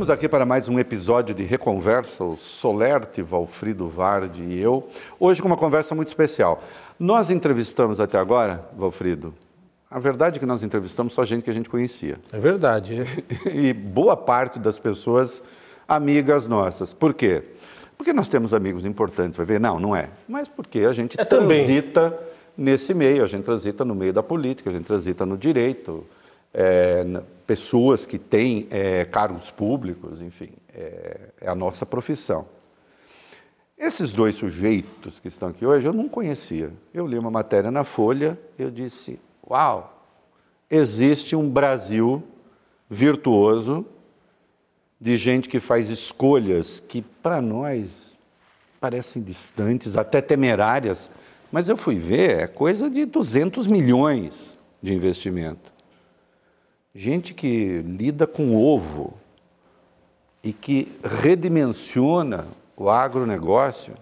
Estamos aqui para mais um episódio de Reconversa, o Solerte, Valfrido Vardi e eu. Hoje com uma conversa muito especial. Nós entrevistamos até agora, Valfrido, a verdade é que nós entrevistamos só gente que a gente conhecia. É verdade. É. e boa parte das pessoas amigas nossas. Por quê? Porque nós temos amigos importantes, vai ver? Não, não é. Mas porque a gente é transita também. nesse meio, a gente transita no meio da política, a gente transita no direito, é, pessoas que têm é, cargos públicos, enfim, é, é, a nossa profissão. Esses dois sujeitos que estão aqui hoje eu não conhecia. Eu li uma matéria na Folha, eu disse: Uau, existe um Brasil virtuoso de gente que faz escolhas que para nós parecem distantes, até temerárias, mas eu fui ver, é coisa de 200 milhões de investimento. Gente que lida com ovo e que redimensiona o agronegócio.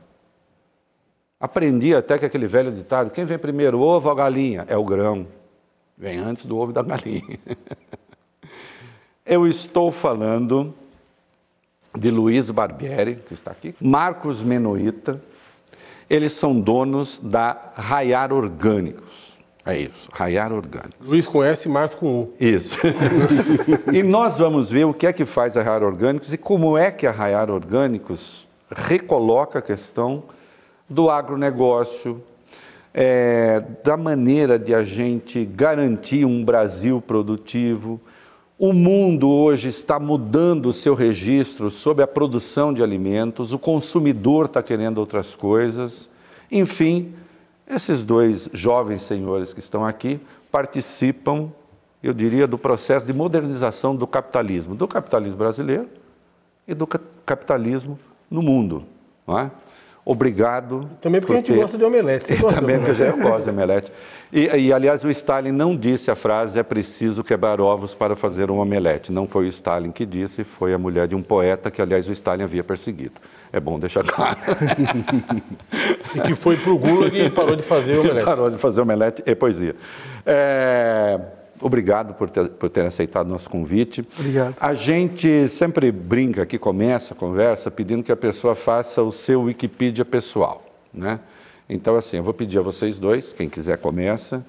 Aprendi até que aquele velho ditado: quem vem primeiro, ovo ou galinha? É o grão. Vem antes do ovo da galinha. Eu estou falando de Luiz Barbieri, que está aqui, Marcos Menoita. Eles são donos da Raiar Orgânicos. É isso, raiar orgânicos. Luiz com S, Marcos com U. Isso. e nós vamos ver o que é que faz a Raiar Orgânicos e como é que a Raiar Orgânicos recoloca a questão do agronegócio, é, da maneira de a gente garantir um Brasil produtivo. O mundo hoje está mudando o seu registro sobre a produção de alimentos, o consumidor está querendo outras coisas. Enfim, esses dois jovens senhores que estão aqui participam, eu diria, do processo de modernização do capitalismo, do capitalismo brasileiro e do capitalismo no mundo. Não é? Obrigado. Também porque a gente ter... gosta de omelete. Você também porque eu gosto de omelete. E, e, aliás, o Stalin não disse a frase é preciso quebrar ovos para fazer um omelete. Não foi o Stalin que disse, foi a mulher de um poeta que, aliás, o Stalin havia perseguido. É bom deixar claro. e que foi para o Gulag e parou de fazer omelete. Parou de fazer omelete e poesia. É... Obrigado por ter, por ter aceitado nosso convite. Obrigado. A gente sempre brinca aqui, começa a conversa pedindo que a pessoa faça o seu Wikipedia pessoal, né? Então, assim, eu vou pedir a vocês dois, quem quiser começa,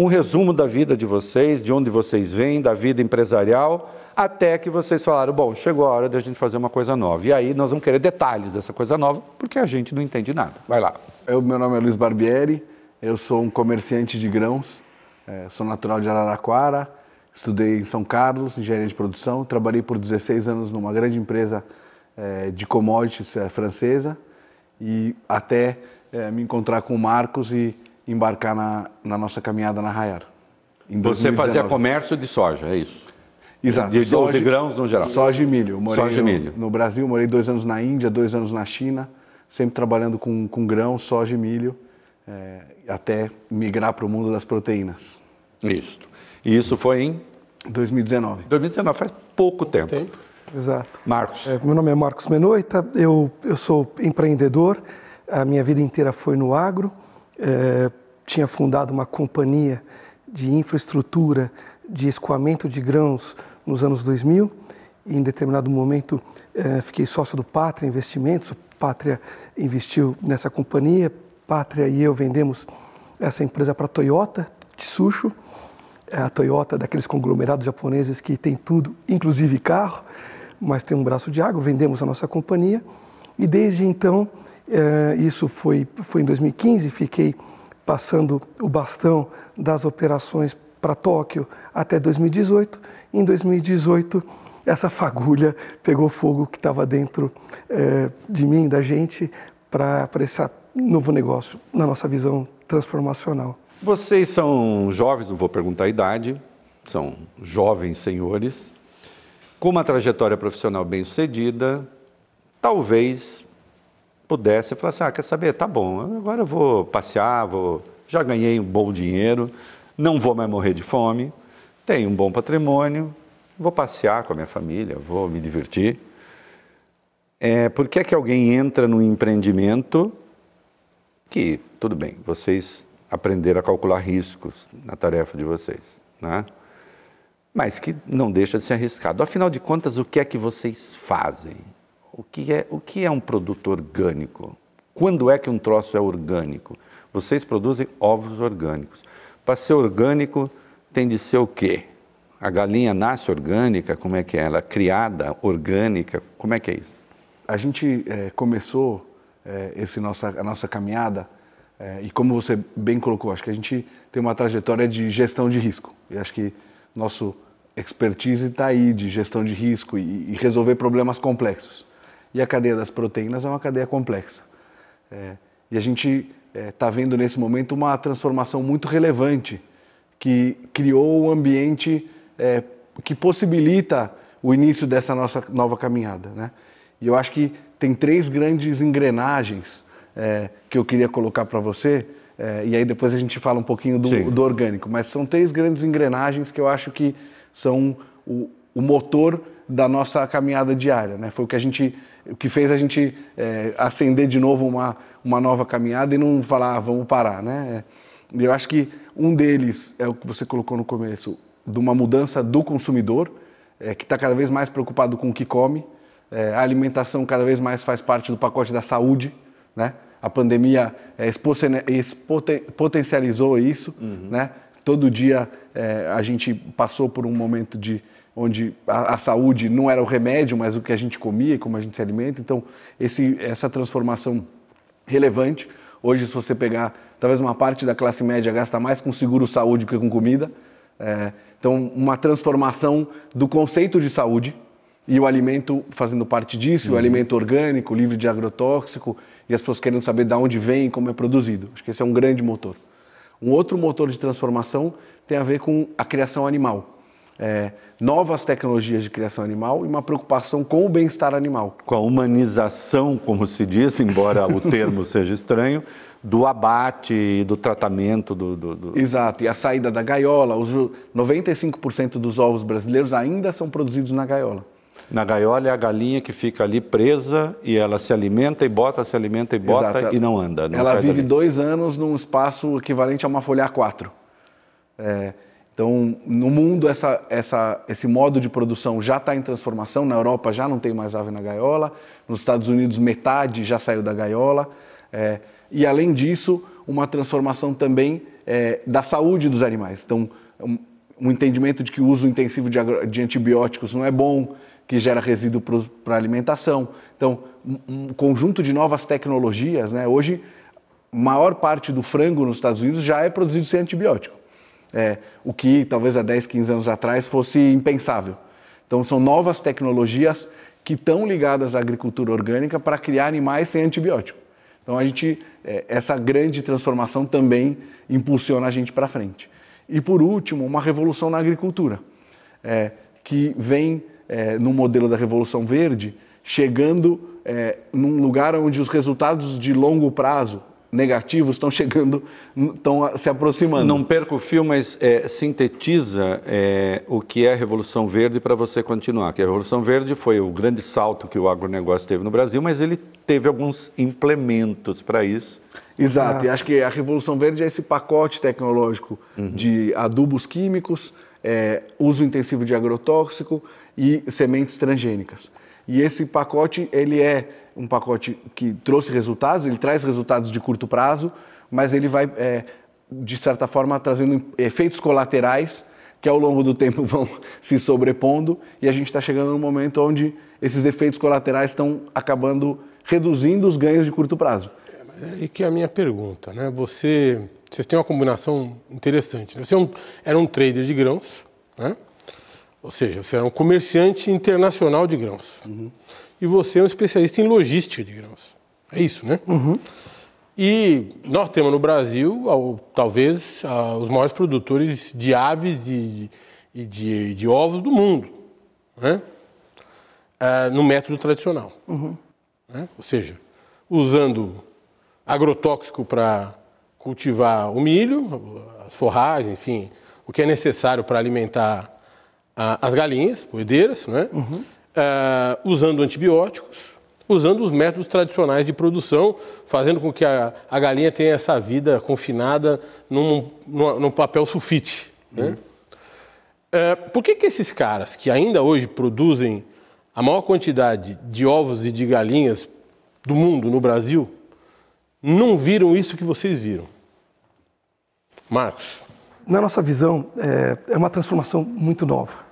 um resumo da vida de vocês, de onde vocês vêm, da vida empresarial, até que vocês falaram, bom, chegou a hora de a gente fazer uma coisa nova. E aí nós vamos querer detalhes dessa coisa nova, porque a gente não entende nada. Vai lá. Eu, meu nome é Luiz Barbieri, eu sou um comerciante de grãos, é, sou natural de Araraquara, estudei em São Carlos, engenharia de produção, trabalhei por 16 anos numa grande empresa é, de commodities é, francesa e até me encontrar com o Marcos e embarcar na, na nossa caminhada na Raiar. Você fazia comércio de soja, é isso? Exato. De, soja, de grãos no geral? Soja e milho. morei soja e milho. No, no Brasil, morei dois anos na Índia, dois anos na China, sempre trabalhando com, com grão, soja e milho, é, até migrar para o mundo das proteínas. Isso. E isso foi em? 2019. 2019, faz pouco tempo. tempo. Exato. Marcos. É, meu nome é Marcos Menoita, eu, eu sou empreendedor, a minha vida inteira foi no agro, é, tinha fundado uma companhia de infraestrutura de escoamento de grãos nos anos 2000 e em determinado momento é, fiquei sócio do Pátria Investimentos, Pátria investiu nessa companhia, Pátria e eu vendemos essa empresa para a Toyota, Tsusho, é a Toyota daqueles conglomerados japoneses que tem tudo, inclusive carro, mas tem um braço de água, vendemos a nossa companhia. E desde então, é, isso foi, foi em 2015, fiquei passando o bastão das operações para Tóquio até 2018. Em 2018, essa fagulha pegou fogo que estava dentro é, de mim, da gente, para esse novo negócio, na nossa visão transformacional. Vocês são jovens, não vou perguntar a idade, são jovens senhores, com uma trajetória profissional bem sucedida, talvez pudesse falar assim, ah, quer saber, tá bom, agora eu vou passear, vou, já ganhei um bom dinheiro, não vou mais morrer de fome, tenho um bom patrimônio, vou passear com a minha família, vou me divertir. É, por que é que alguém entra no empreendimento que, tudo bem, vocês aprenderam a calcular riscos na tarefa de vocês, né? mas que não deixa de ser arriscado. Afinal de contas, o que é que vocês fazem? O que é, o que é um produto orgânico? Quando é que um troço é orgânico? Vocês produzem ovos orgânicos. Para ser orgânico, tem de ser o quê? A galinha nasce orgânica? Como é que é ela? É criada orgânica? Como é que é isso? A gente é, começou é, esse nossa, a nossa caminhada é, e como você bem colocou, acho que a gente tem uma trajetória de gestão de risco. E acho que nosso expertise está aí de gestão de risco e, e, resolver problemas complexos. E a cadeia das proteínas é uma cadeia complexa. É, e a gente está é, vendo nesse momento uma transformação muito relevante que criou um ambiente é, que possibilita o início dessa nossa nova caminhada. Né? E eu acho que tem três grandes engrenagens é, que eu queria colocar para você, é, e aí depois a gente fala um pouquinho do, do, orgânico, mas são três grandes engrenagens que eu acho que são o, o motor da nossa caminhada diária. Né? Foi o que a gente, o que fez a gente é, acender de novo uma, uma nova caminhada e não falar, ah, vamos parar. Né? Eu acho que um deles é o que você colocou no começo, de uma mudança do consumidor, é, que está cada vez mais preocupado com o que come. É, a alimentação cada vez mais faz parte do pacote da saúde. Né? A pandemia é, potencializou isso. Uhum. Né? Todo dia é, a gente passou por um momento de onde a, a, saúde não era o remédio, mas o que a gente comia e como a gente se alimenta. Então, esse, essa transformação relevante. Hoje, se você pegar, talvez uma parte da classe média gasta mais com seguro saúde que com comida. É, então, uma transformação do conceito de saúde e o alimento fazendo parte disso, uhum. o alimento orgânico, livre de agrotóxico, e as pessoas querendo saber de onde vem e como é produzido. Acho que esse é um grande motor. Um outro motor de transformação tem a ver com a criação animal. É, novas tecnologias de criação animal e uma preocupação com o bem-estar animal. Com a humanização, como se diz, embora o termo seja estranho, do abate e do tratamento do, do, do, Exato, e a saída da gaiola. Os 95% dos ovos brasileiros ainda são produzidos na gaiola. Na gaiola é a galinha que fica ali presa e ela se alimenta e bota, se alimenta e bota Exato. e não anda. Não ela vive dali. dois anos num espaço equivalente a uma folha A4. É, então, no mundo, essa, essa, esse modo de produção já está em transformação. Na Europa já não tem mais ave na gaiola. Nos Estados Unidos, metade já saiu da gaiola. É, e, além disso, uma transformação também é, da saúde dos animais. Então, um, um entendimento de que o uso intensivo de, de antibióticos não é bom, que gera resíduo para alimentação. Então, um, um, conjunto de novas tecnologias. Né? Hoje, maior parte do frango nos Estados Unidos já é produzido sem antibiótico. É, o que talvez há 10, 15 anos atrás fosse impensável. Então, são novas tecnologias que estão ligadas à agricultura orgânica para criar animais sem antibiótico. Então, a gente, é, essa grande transformação também impulsiona a gente para frente. E, por último, uma revolução na agricultura, é, que vem é, no modelo da Revolução Verde, chegando é, num lugar onde os resultados de longo prazo negativos estão chegando, estão se aproximando. Não perca o fio, mas é, sintetiza é, o que é a Revolução Verde para você continuar. Que a Revolução Verde foi o grande salto que o agronegócio teve no Brasil, mas ele teve alguns implementos para isso. Exato, ah. e acho que a Revolução Verde é esse pacote tecnológico uhum. de adubos químicos, é, uso intensivo de agrotóxico, e sementes transgênicas. E esse pacote, ele é um pacote que trouxe resultados, ele traz resultados de curto prazo, mas ele vai, é, de certa forma, trazendo efeitos colaterais que ao longo do tempo vão se sobrepondo e a gente está chegando num momento onde esses efeitos colaterais estão acabando reduzindo os ganhos de curto prazo. É, e que é a minha pergunta, né? Você, vocês têm uma combinação interessante. Né? Você é um, era um trader de grãos, né? Ou seja, você é um comerciante internacional de grãos. Uhum. E você é um especialista em logística de grãos. É isso, né? Uhum. E nós temos no Brasil, talvez, os maiores produtores de aves e de, de, de ovos do mundo, né? É, no método tradicional. Uhum. Né? Ou seja, usando agrotóxico para cultivar o milho, as forragens, enfim, o que é necessário para alimentar as galinhas poedeiras, né? Uhum. Uh, usando antibióticos, usando os métodos tradicionais de produção, fazendo com que a, a galinha tenha essa vida confinada num, num, num papel sulfite. Né? Uhum. É, por que, que esses caras que ainda hoje produzem a maior quantidade de ovos e de galinhas do mundo no Brasil não viram isso que vocês viram? Marcos. Na nossa visão, é, é uma transformação muito nova.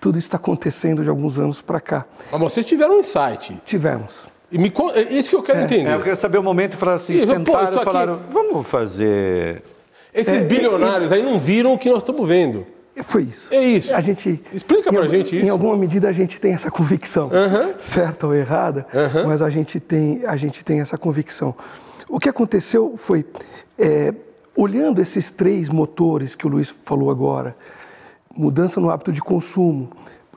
Tudo isso está acontecendo de alguns anos para cá. Mas vocês tiveram um insight. Tivemos. E me, é isso que eu quero é, entender. É, eu quero saber o momento e falar assim, e, sentaram pô, e falaram, aqui... vamos fazer... Esses é, bilionários aí não viram o que nós estamos vendo. Foi isso. É isso. A gente, Explica pra gente isso. Em alguma medida a gente tem essa convicção, uhum. certa ou errada, uhum. mas a gente, tem, a gente tem essa convicção. O que aconteceu foi, é, olhando esses três motores que o Luiz falou agora, mudança no hábito de consumo,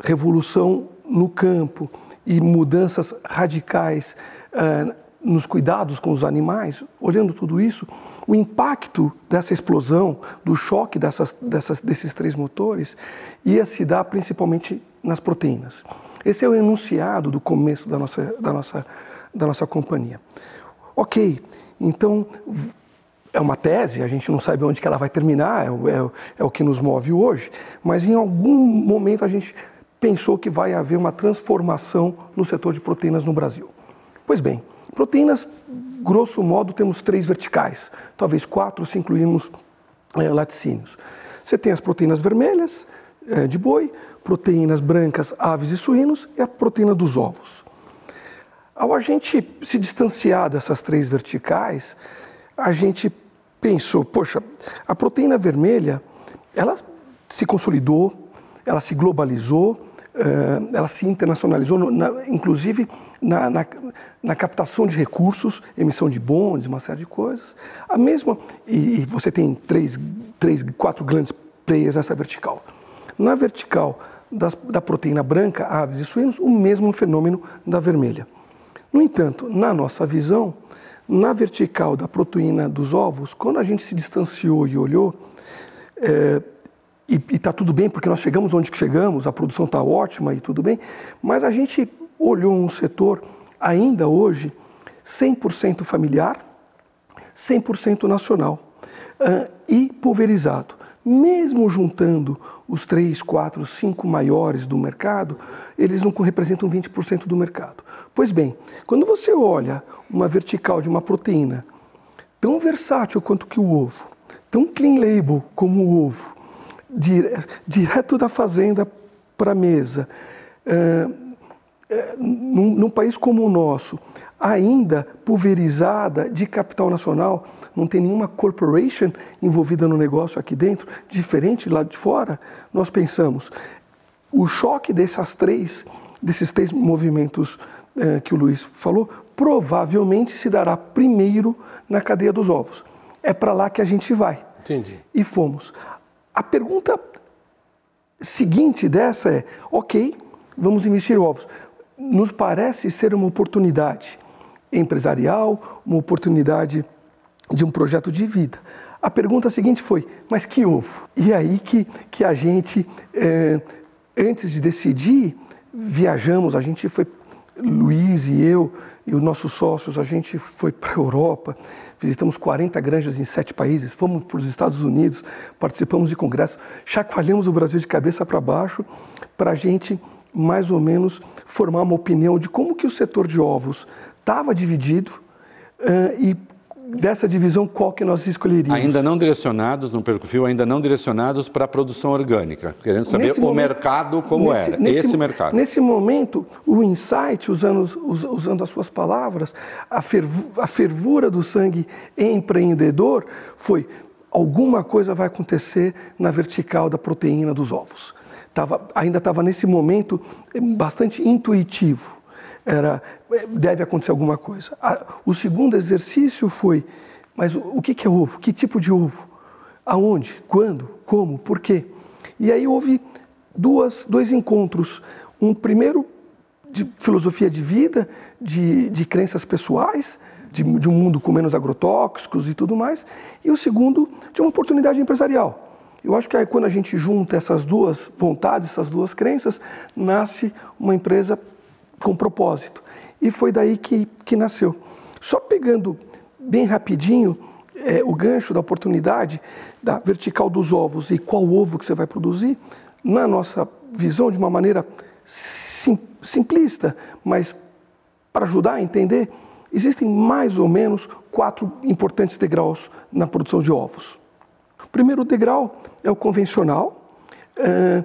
revolução no campo e mudanças radicais uh, nos cuidados com os animais, olhando tudo isso, o impacto dessa explosão, do choque dessas, dessas, desses três motores, ia se dar principalmente nas proteínas. Esse é o enunciado do começo da nossa, da nossa, da nossa companhia. Ok, então é uma tese, a gente não sabe onde que ela vai terminar, é, é, é o que nos move hoje, mas em algum momento a gente pensou que vai haver uma transformação no setor de proteínas no Brasil. Pois bem, proteínas, grosso modo, temos três verticais, talvez quatro se incluirmos é, laticínios. Você tem as proteínas vermelhas é, de boi, proteínas brancas, aves e suínos e a proteína dos ovos. Ao a gente se distanciar dessas três verticais, a gente pensou, poxa, a proteína vermelha, ela se consolidou, ela se globalizou, eh, ela se internacionalizou, inclusive na, na, na, captação de recursos, emissão de bondes, uma série de coisas. A mesma, e, e você tem três, três, quatro grandes players nessa vertical. Na vertical das, da proteína branca, aves e suínos, o mesmo fenômeno da vermelha. No entanto, na nossa visão, na vertical da proteína dos ovos, quando a gente se distanciou e olhou, é, e está tudo bem porque nós chegamos onde chegamos, a produção está ótima e tudo bem, mas a gente olhou um setor ainda hoje 100% familiar, 100% nacional uh, e pulverizado mesmo juntando os três, quatro, cinco maiores do mercado, eles não representam 20% do mercado. Pois bem, quando você olha uma vertical de uma proteína tão versátil quanto que o ovo, tão clean label como o ovo, direto da fazenda para a mesa, é, é, num, num país como o nosso, ainda pulverizada de capital nacional, não tem nenhuma corporation envolvida no negócio aqui dentro, diferente lá de fora, nós pensamos, o choque dessas três, desses três movimentos eh, que o Luiz falou, provavelmente se dará primeiro na cadeia dos ovos. É para lá que a gente vai. Entendi. E fomos. A pergunta seguinte dessa é: ok, vamos investir ovos. Nos parece ser uma oportunidade empresarial, uma oportunidade de um projeto de vida. A pergunta seguinte foi: mas que ovo? E aí que, que a gente, é, antes de decidir, viajamos, a gente foi, Luiz e eu e os nossos sócios, a gente foi para a Europa, visitamos 40 granjas em sete países, fomos para os Estados Unidos, participamos de congressos, chacoalhamos o Brasil de cabeça para baixo para a gente mais ou menos formar uma opinião de como que o setor de ovos estava dividido uh, e dessa divisão qual que nós escolheríamos? Ainda não direcionados no perfil, ainda não direcionados para a produção orgânica, querendo saber nesse o momento, mercado como nesse, era, nesse, esse mercado. Nesse momento, o insight, usando, usando as suas palavras, a, fervu, a fervura do sangue empreendedor foi alguma coisa vai acontecer na vertical da proteína dos ovos. Tava, ainda estava nesse momento bastante intuitivo era deve acontecer alguma coisa. O segundo exercício foi, mas o que é ovo? Que tipo de ovo? Aonde? Quando? Como? Por quê? E aí houve duas, dois encontros. Um primeiro de filosofia de vida, de, de crenças pessoais, de, de, um mundo com menos agrotóxicos e tudo mais, e o segundo de uma oportunidade empresarial. Eu acho que aí, quando a gente junta essas duas vontades, essas duas crenças, nasce uma empresa com propósito. E foi daí que, que nasceu. Só pegando bem rapidinho é, o gancho da oportunidade da vertical dos ovos e qual ovo que você vai produzir, na nossa visão, de uma maneira sim, simplista, mas para ajudar a entender, existem mais ou menos quatro importantes degraus na produção de ovos. O primeiro degrau é o convencional. É,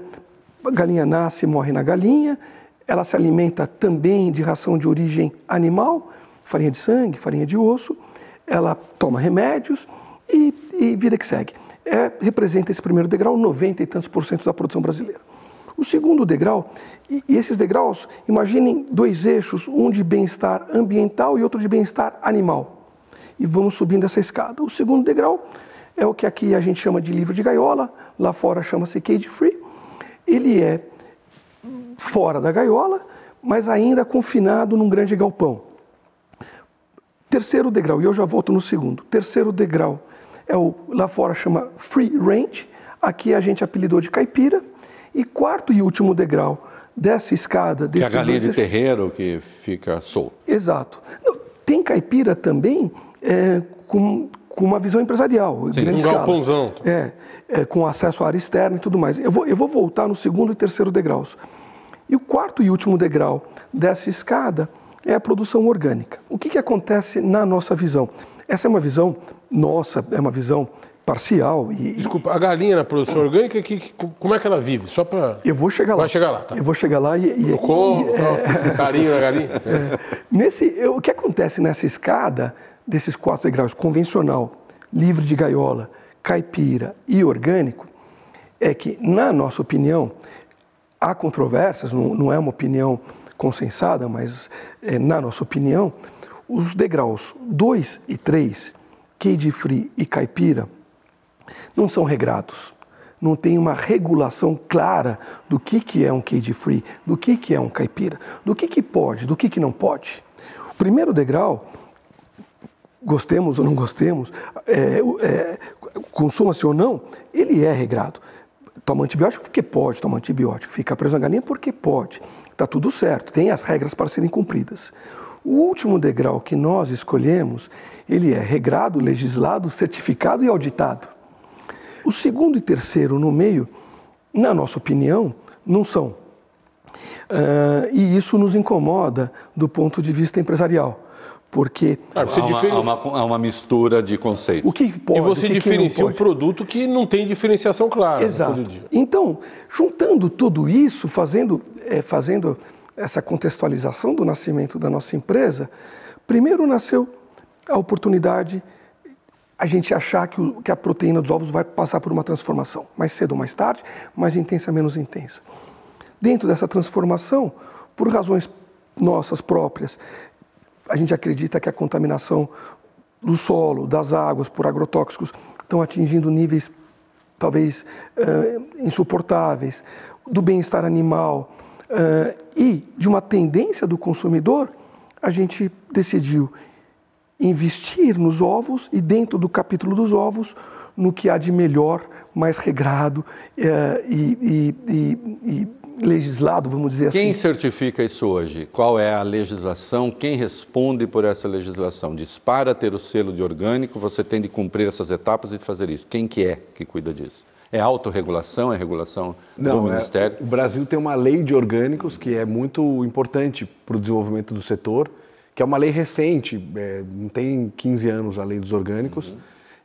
a galinha nasce e morre na galinha. Ela se alimenta também de ração de origem animal, farinha de sangue, farinha de osso. Ela toma remédios e, e vida que segue. É, representa esse primeiro degrau 90 e tantos por cento da produção brasileira. O segundo degrau, e, e esses degraus, imaginem dois eixos, um de bem-estar ambiental e outro de bem-estar animal. E vamos subindo essa escada. O segundo degrau é o que aqui a gente chama de livro de gaiola, lá fora chama-se cage free. Ele é fora da gaiola, mas ainda confinado num grande galpão. Terceiro degrau, e eu já volto no segundo. Terceiro degrau é o lá fora chama free range, aqui a gente apelidou de caipira. E quarto e último degrau dessa escada... Que é a galinha de terreiro que fica solta. Exato. Tem caipira também é, com, com uma visão empresarial, Sim, grande um escala. galpãozão. É, é, com acesso à área externa e tudo mais. Eu vou, eu vou voltar no segundo e terceiro degraus. E o quarto e último degrau dessa escada é a produção orgânica. O que, que acontece na nossa visão? Essa é uma visão nossa, é uma visão parcial. E, Desculpa, a galinha na produção orgânica, que, que como é que ela vive? Só para. Eu vou chegar lá. Vai chegar lá, tá? Eu vou chegar lá e. e Socorro, é... carinho na galinha. É. Nesse, o que acontece nessa escada desses quatro degraus, convencional, livre de gaiola, caipira e orgânico, é que, na nossa opinião, há controvérsias, não, não é uma opinião consensada, mas é, na nossa opinião, os degraus 2 e 3, cage free e caipira, não são regrados. Não tem uma regulação clara do que, que é um cage free, do que, que é um caipira, do que, que pode, do que, que não pode. O primeiro degrau, gostemos ou não gostemos, é, é, consuma-se ou não, ele é regrado. Toma antibiótico porque pode tomar antibiótico. Fica preso na galinha porque pode. Está tudo certo, tem as regras para serem cumpridas. O último degrau que nós escolhemos, ele é regrado, legislado, certificado e auditado. O segundo e terceiro no meio, na nossa opinião, não são. Uh, e isso nos incomoda do ponto de vista empresarial. Porque claro, você há, uma, há, uma, há, uma, mistura de conceitos. O que pode, e você diferencia um produto que não tem diferenciação clara. Exato. Então, juntando tudo isso, fazendo, é, fazendo essa contextualização do nascimento da nossa empresa, primeiro nasceu a oportunidade a gente achar que, o, que a proteína dos ovos vai passar por uma transformação, mais cedo ou mais tarde, mais intensa, menos intensa. Dentro dessa transformação, por razões nossas próprias, a gente acredita que a contaminação do solo, das águas por agrotóxicos estão atingindo níveis talvez uh, insuportáveis, do bem-estar animal uh, e de uma tendência do consumidor, a gente decidiu investir nos ovos e, dentro do capítulo dos ovos, no que há de melhor, mais regrado eh, e, e, e, legislado, vamos dizer Quem assim. Quem certifica isso hoje? Qual é a legislação? Quem responde por essa legislação? Diz, para ter o selo de orgânico, você tem de cumprir essas etapas e fazer isso. Quem que é que cuida disso? É autorregulação? É regulação Não, do é, Ministério? O Brasil tem uma lei de orgânicos que é muito importante para o desenvolvimento do setor que é uma lei recente, é, não tem 15 anos a lei dos orgânicos, uhum.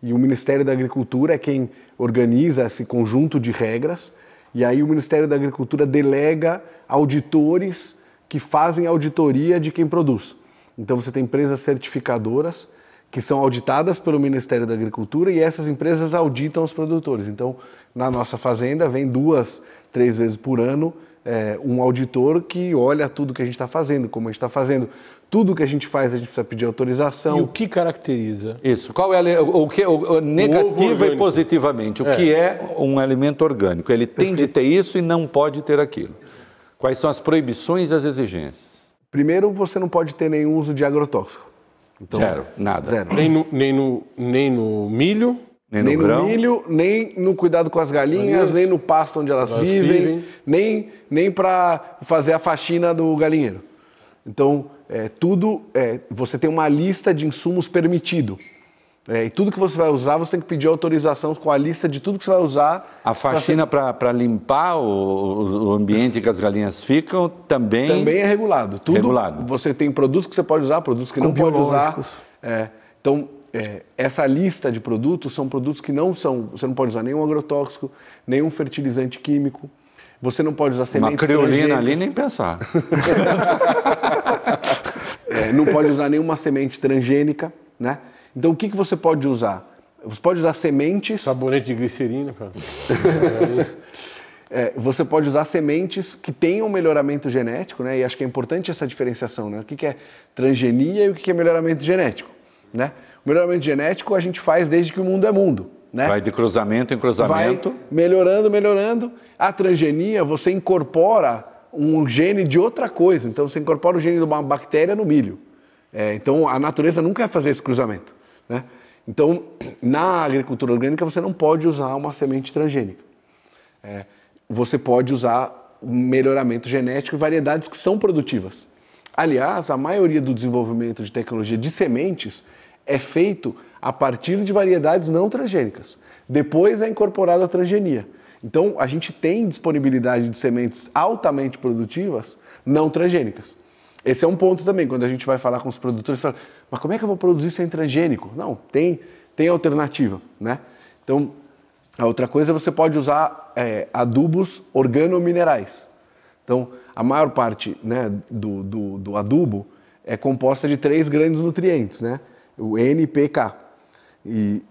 e o Ministério da Agricultura é quem organiza esse conjunto de regras, e aí o Ministério da Agricultura delega auditores que fazem auditoria de quem produz. Então você tem empresas certificadoras que são auditadas pelo Ministério da Agricultura e essas empresas auditam os produtores. Então, na nossa fazenda, vem duas, três vezes por ano é, um auditor que olha tudo que a gente está fazendo, como a gente está fazendo. Tudo que a gente faz, a gente precisa pedir autorização. E o que caracteriza? Isso. Qual é o que o, negativa e positivamente? O é. que é um alimento orgânico? Ele Perfeito. tem de ter isso e não pode ter aquilo. Quais são as proibições e as exigências? Primeiro, você não pode ter nenhum uso de agrotóxico. Então, zero, nada. Zero. Nem no, nem no, nem no milho, nem, nem no, no milho, nem no cuidado com as galinhas, nem no pasto onde elas, elas vivem, vivem, nem, nem para fazer a faxina do galinheiro. Então, é, tudo, é, você tem uma lista de insumos permitido. É, e tudo que você vai usar, você tem que pedir autorização com a lista de tudo que você vai usar. A faxina para limpar o, o, ambiente que as galinhas ficam também. Também é regulado. Tudo, regulado. Você tem produtos que você pode usar, produtos que com não pode usar. É, então, é, essa lista de produtos são produtos que não são. Você não pode usar nenhum agrotóxico, nenhum fertilizante químico. Você não pode usar sementes. Uma creolina ali nem pensar. é, não pode usar nenhuma semente transgênica, né? Então o que, que você pode usar? Você pode usar sementes. Sabonete de glicerina, cara. é, você pode usar sementes que tenham melhoramento genético, né? E acho que é importante essa diferenciação, né? O que, que é transgenia e o que, que é melhoramento genético, né? O melhoramento genético a gente faz desde que o mundo é mundo. Né? Vai de cruzamento em cruzamento. Vai melhorando, melhorando. A transgenia, você incorpora um gene de outra coisa. Então, você incorpora o gene de uma bactéria no milho. É, então, a natureza nunca vai fazer esse cruzamento. Né? Então, na agricultura orgânica, você não pode usar uma semente transgênica. É, você pode usar melhoramento genético e variedades que são produtivas. Aliás, a maioria do desenvolvimento de tecnologia de sementes é feito a partir de variedades não transgênicas. Depois é incorporada a transgenia. Então, a gente tem disponibilidade de sementes altamente produtivas não transgênicas. Esse é um ponto também, quando a gente vai falar com os produtores, fala, mas como é que eu vou produzir sem transgênico? Não, tem, tem alternativa, né? Então, a outra coisa, você pode usar é, adubos organominerais. Então, a maior parte né, do, do, do, adubo é composta de três grandes nutrientes, né? O N, P, K. E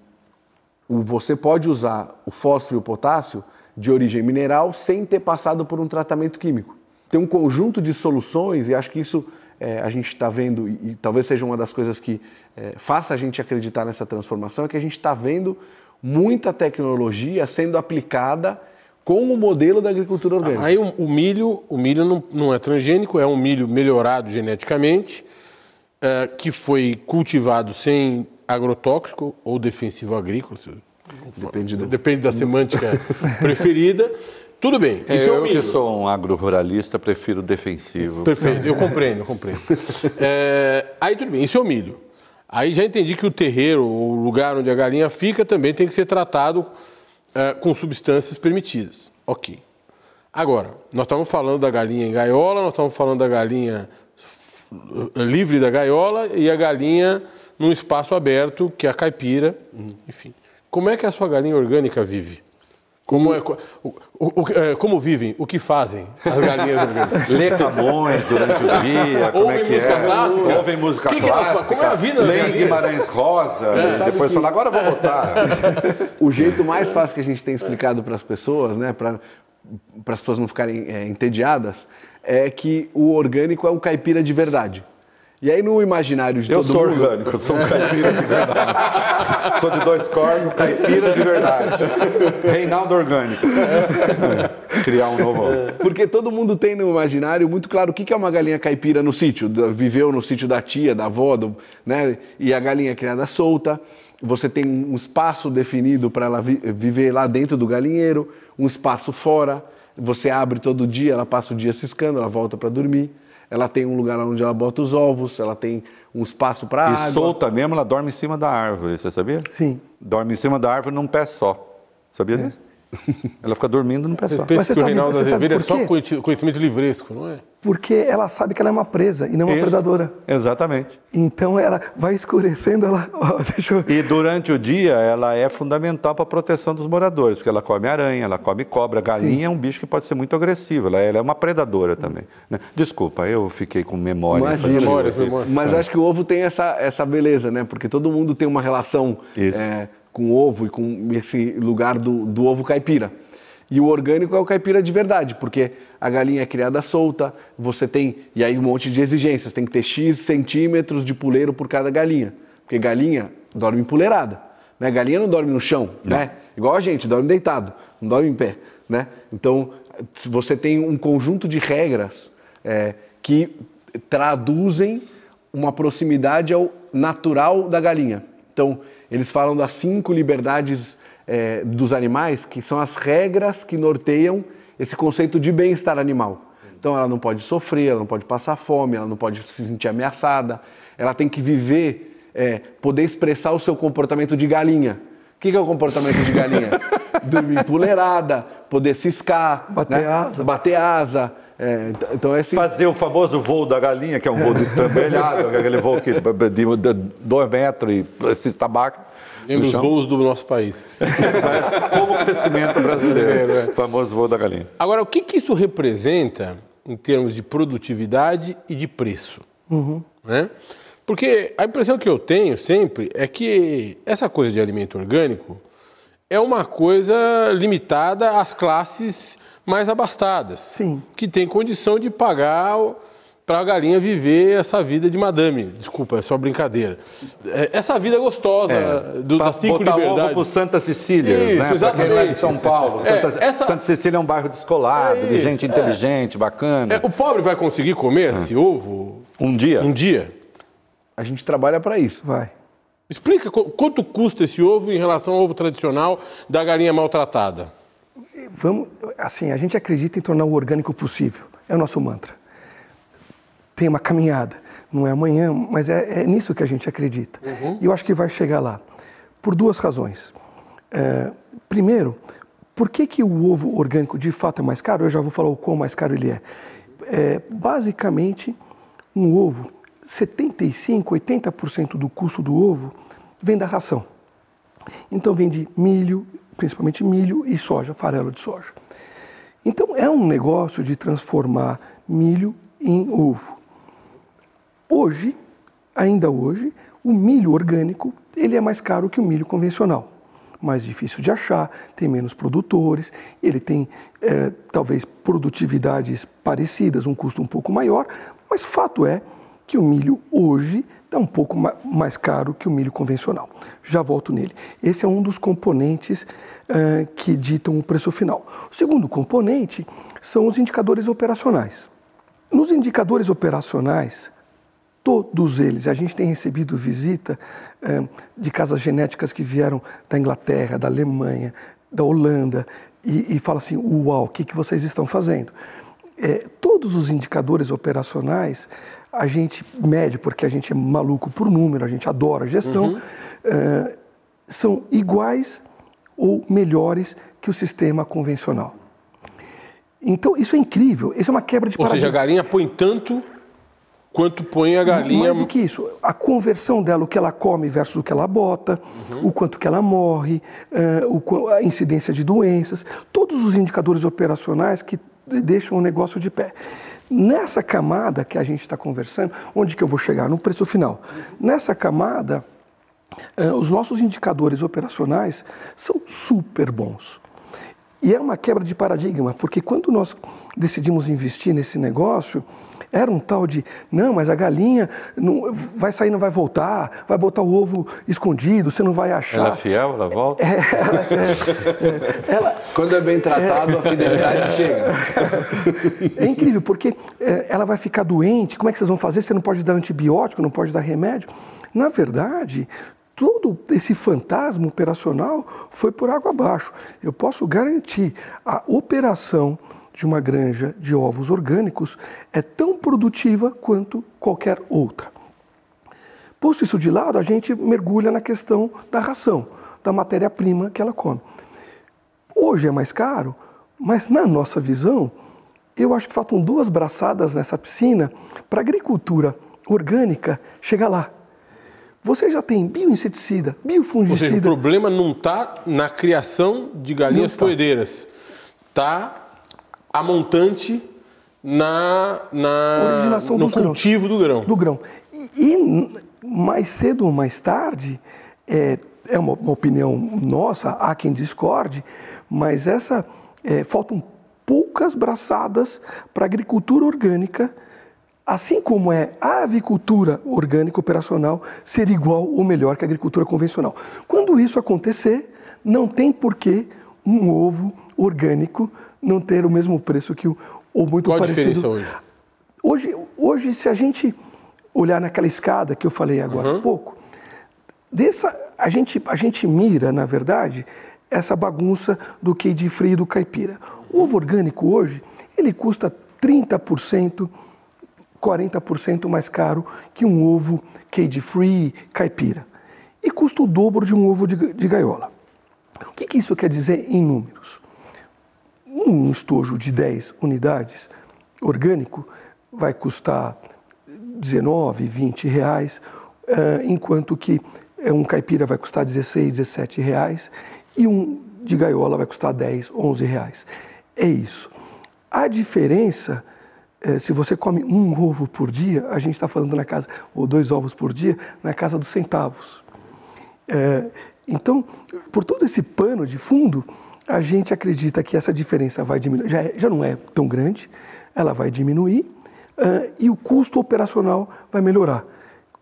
você pode usar o fósforo e o potássio de origem mineral sem ter passado por um tratamento químico tem um conjunto de soluções, e acho que isso é, a gente está vendo, e, e, talvez seja uma das coisas que é, faça a gente acreditar nessa transformação, é que a gente está vendo muita tecnologia sendo aplicada com o modelo da agricultura orgânica. Aí o, o milho, o milho não, não, é transgênico, é um milho melhorado geneticamente, é, que foi cultivado sem agrotóxico ou defensivo agrícola. Depende, do... Depende da semântica preferida. Tudo bem. É, eu é que sou um agro-ruralista, prefiro defensivo. Perfeito, eu compreendo, eu compreendo. É, aí tudo bem, isso é o milho. Aí já entendi que o terreiro, o lugar onde a galinha fica, também tem que ser tratado é, com substâncias permitidas. Ok. Agora, nós estamos falando da galinha em gaiola, nós estamos falando da galinha livre da gaiola e a galinha num espaço aberto, que é a caipira, uhum. enfim. Como é que a sua galinha orgânica vive? Como, é, o, o, é, como vivem, o que fazem as galinhas orgânicas? Lê Camões durante o dia, como é que música é? Clássica. Ouvem música que clássica. Que como é a vida Lê Guimarães Rosa, é, depois que... fala, agora vou votar. o jeito mais fácil que a gente tem explicado para as pessoas, né, para as pessoas não ficarem é, entediadas, é que o orgânico é um caipira de verdade. E aí no imaginário de eu todo mundo... Eu sou orgânico, eu sou um caipira de verdade. sou de dois cornos, caipira de verdade. Reinaldo orgânico. Criar um novo... Porque todo mundo tem no imaginário muito claro o que é uma galinha caipira no sítio. Viveu no sítio da tia, da avó, do, né? E a galinha é criada solta. Você tem um espaço definido para ela vi viver lá dentro do galinheiro, um espaço fora. Você abre todo dia, ela passa o dia ciscando, ela volta para dormir ela tem um lugar onde ela bota os ovos, ela tem um espaço para água. E solta mesmo, ela dorme em cima da árvore, você sabia? Sim. Dorme em cima da árvore num pé só. Sabia é. disso? Ela fica dormindo pé só. Mas você que o Reinaldo Azevedo é só conhecimento livresco, não é? Porque ela sabe que ela é uma presa e não uma Isso, predadora. Exatamente. Então ela vai escurecendo, ela. deixa eu... E durante o dia ela é fundamental para a proteção dos moradores, porque ela come aranha, ela come cobra. Galinha Sim. é um bicho que pode ser muito agressivo, ela, ela é uma predadora também. Né? Desculpa, eu fiquei com memória. Imagina, memória, memória. Mas é. acho que o ovo tem essa, essa beleza, né? Porque todo mundo tem uma relação é, com ovo e com esse lugar do, do ovo caipira. E o orgânico é o caipira de verdade, porque a galinha é criada solta, você tem, e aí um monte de exigências, tem que ter X centímetros de puleiro por cada galinha. Porque galinha dorme empuleirada, né? Galinha não dorme no chão, não. né? Igual a gente, dorme deitado, não dorme em pé, né? Então, você tem um conjunto de regras é, que traduzem uma proximidade ao natural da galinha. Então, eles falam das cinco liberdades é, dos animais, que são as regras que norteiam esse conceito de bem-estar animal. Então ela não pode sofrer, ela não pode passar fome, ela não pode se sentir ameaçada, ela tem que viver é, poder expressar o seu comportamento de galinha. O que, que é o comportamento de galinha? Dormir empoleirada, poder ciscar, bater né? asa. Bater asa. É, então, esse... Fazer o famoso voo da galinha, que é um voo destrambelhado, aquele voo que, de, de dois metros e se estabaca. Lembra os voos do nosso país. Como o crescimento brasileiro, é. o famoso voo da galinha. Agora, o que, que isso representa em termos de produtividade e de preço? Uhum. Né? Porque a impressão que eu tenho sempre é que essa coisa de alimento orgânico é uma coisa limitada às classes mais abastadas, Sim. que têm condição de pagar para a galinha viver essa vida de madame. Desculpa, é só brincadeira. É, essa vida gostosa É, do, pra das cinco botar liberdades. ovo pro Santa Cecília, Isso, né? Pra quem exatamente. é de São Paulo. É, Santa, essa- Santa Cecília é um bairro descolado, É de isso, gente é. inteligente, bacana. É, o pobre vai conseguir comer esse ovo Um dia. um dia? A gente trabalha para isso. Vai. Explica qu- quanto custa esse ovo em relação ao ovo tradicional da galinha maltratada. Vamos, assim, a gente acredita em tornar o orgânico possível. É o nosso mantra. Tem uma caminhada. Não é amanhã, mas é, é nisso que a gente acredita. E eu acho que vai chegar lá. Por duas razões. É, primeiro, por que, que o ovo orgânico de fato é mais caro? Eu já vou falar o quão mais caro ele é. É, basicamente, um ovo, 75%, 80% do custo do ovo vem da ração. Então vem de milho, principalmente milho e soja, farelo de soja. Então é um negócio de transformar milho em ovo. Hoje, ainda hoje, o milho orgânico ele é mais caro que o milho convencional. Mais difícil de achar, tem menos produtores, ele tem eh, talvez produtividades parecidas, um custo um pouco maior, mas fato é que o milho hoje está um pouco ma- mais caro que o milho convencional. Já volto nele. Esse é um dos componentes eh, que ditam o preço final. O segundo componente são os indicadores operacionais. Nos indicadores operacionais, todos eles, a gente tem recebido visita eh, de casas genéticas que vieram da Inglaterra, da Alemanha, da Holanda, e, e fala assim: Uau, o que, que vocês estão fazendo? Eh, todos os indicadores operacionais a gente mede, porque a gente é maluco por número, a gente adora gestão, eh, são iguais ou melhores que o sistema convencional. Então, isso é incrível, isso é uma quebra de Ou seja, paradigma. a galinha põe tanto quanto põe a galinha. Mais do que isso, a conversão dela, o que ela come versus o que ela bota, o quanto que ela morre, eh, a incidência de doenças, todos os indicadores operacionais que deixam o negócio de pé. Nessa camada que a gente está conversando, onde que eu vou chegar? No preço final. Nessa camada, eh, os nossos indicadores operacionais são super bons. E é uma quebra de paradigma, porque quando nós decidimos investir nesse negócio, era um tal de, não, mas a galinha não, vai sair, não vai voltar, vai botar o ovo escondido, você não vai achar. Ela é fiel, ela volta. É, ela, é, é, ela- Quando é bem tratado, a fidelidade chega. é incrível, porque é, ela vai ficar doente, como é que vocês vão fazer? Você não pode dar antibiótico, não pode dar remédio. Na verdade, todo esse fantasma operacional foi por água abaixo. Eu posso garantir, a operação de uma granja de ovos orgânicos é tão produtiva quanto qualquer outra. Posto isso de lado, a gente mergulha na questão da ração, da matéria-prima que ela come. Hoje é mais caro, mas na nossa visão, eu acho que faltam duas braçadas nessa piscina para a agricultura orgânica chegar lá. Você já tem bioinseticida, Ou seja, o biofungicida. problema não está na criação de galinhas está. poedeiras. Está a montante na, na, Originação no grãos. cultivo do grão. do grão. E, e mais cedo ou mais tarde, é, é uma, uma opinião nossa, há quem discorde, mas essa é, faltam poucas braçadas para a agricultura orgânica, assim como é a avicultura orgânica operacional ser igual ou melhor que a agricultura convencional. Quando isso acontecer, não tem por que um ovo orgânico não ter o mesmo preço que o ou muito Qual a parecido. diferença hoje? Hoje, hoje, se a gente olhar naquela escada que eu falei agora há pouco, dessa, a, gente, a gente mira, na verdade, essa bagunça do queijo frio e do caipira. O ovo orgânico hoje, ele custa 30% 40% mais caro que um ovo cage-free caipira. E custa o dobro de um ovo de, de gaiola. O que, que isso quer dizer em números? Um estojo de 10 unidades orgânico vai custar 19, 20 reais, uh, enquanto que eh, um caipira vai custar 16, 17 reais e um de gaiola vai custar 10, 11 reais. É isso. A diferença, uh, se você come um ovo por dia, a gente está falando na casa, ou dois ovos por dia, na casa dos centavos. Então, por todo esse pano de fundo, a gente acredita que essa diferença vai diminuir, já, é, já não é tão grande, ela vai diminuir uh, e o custo operacional vai melhorar.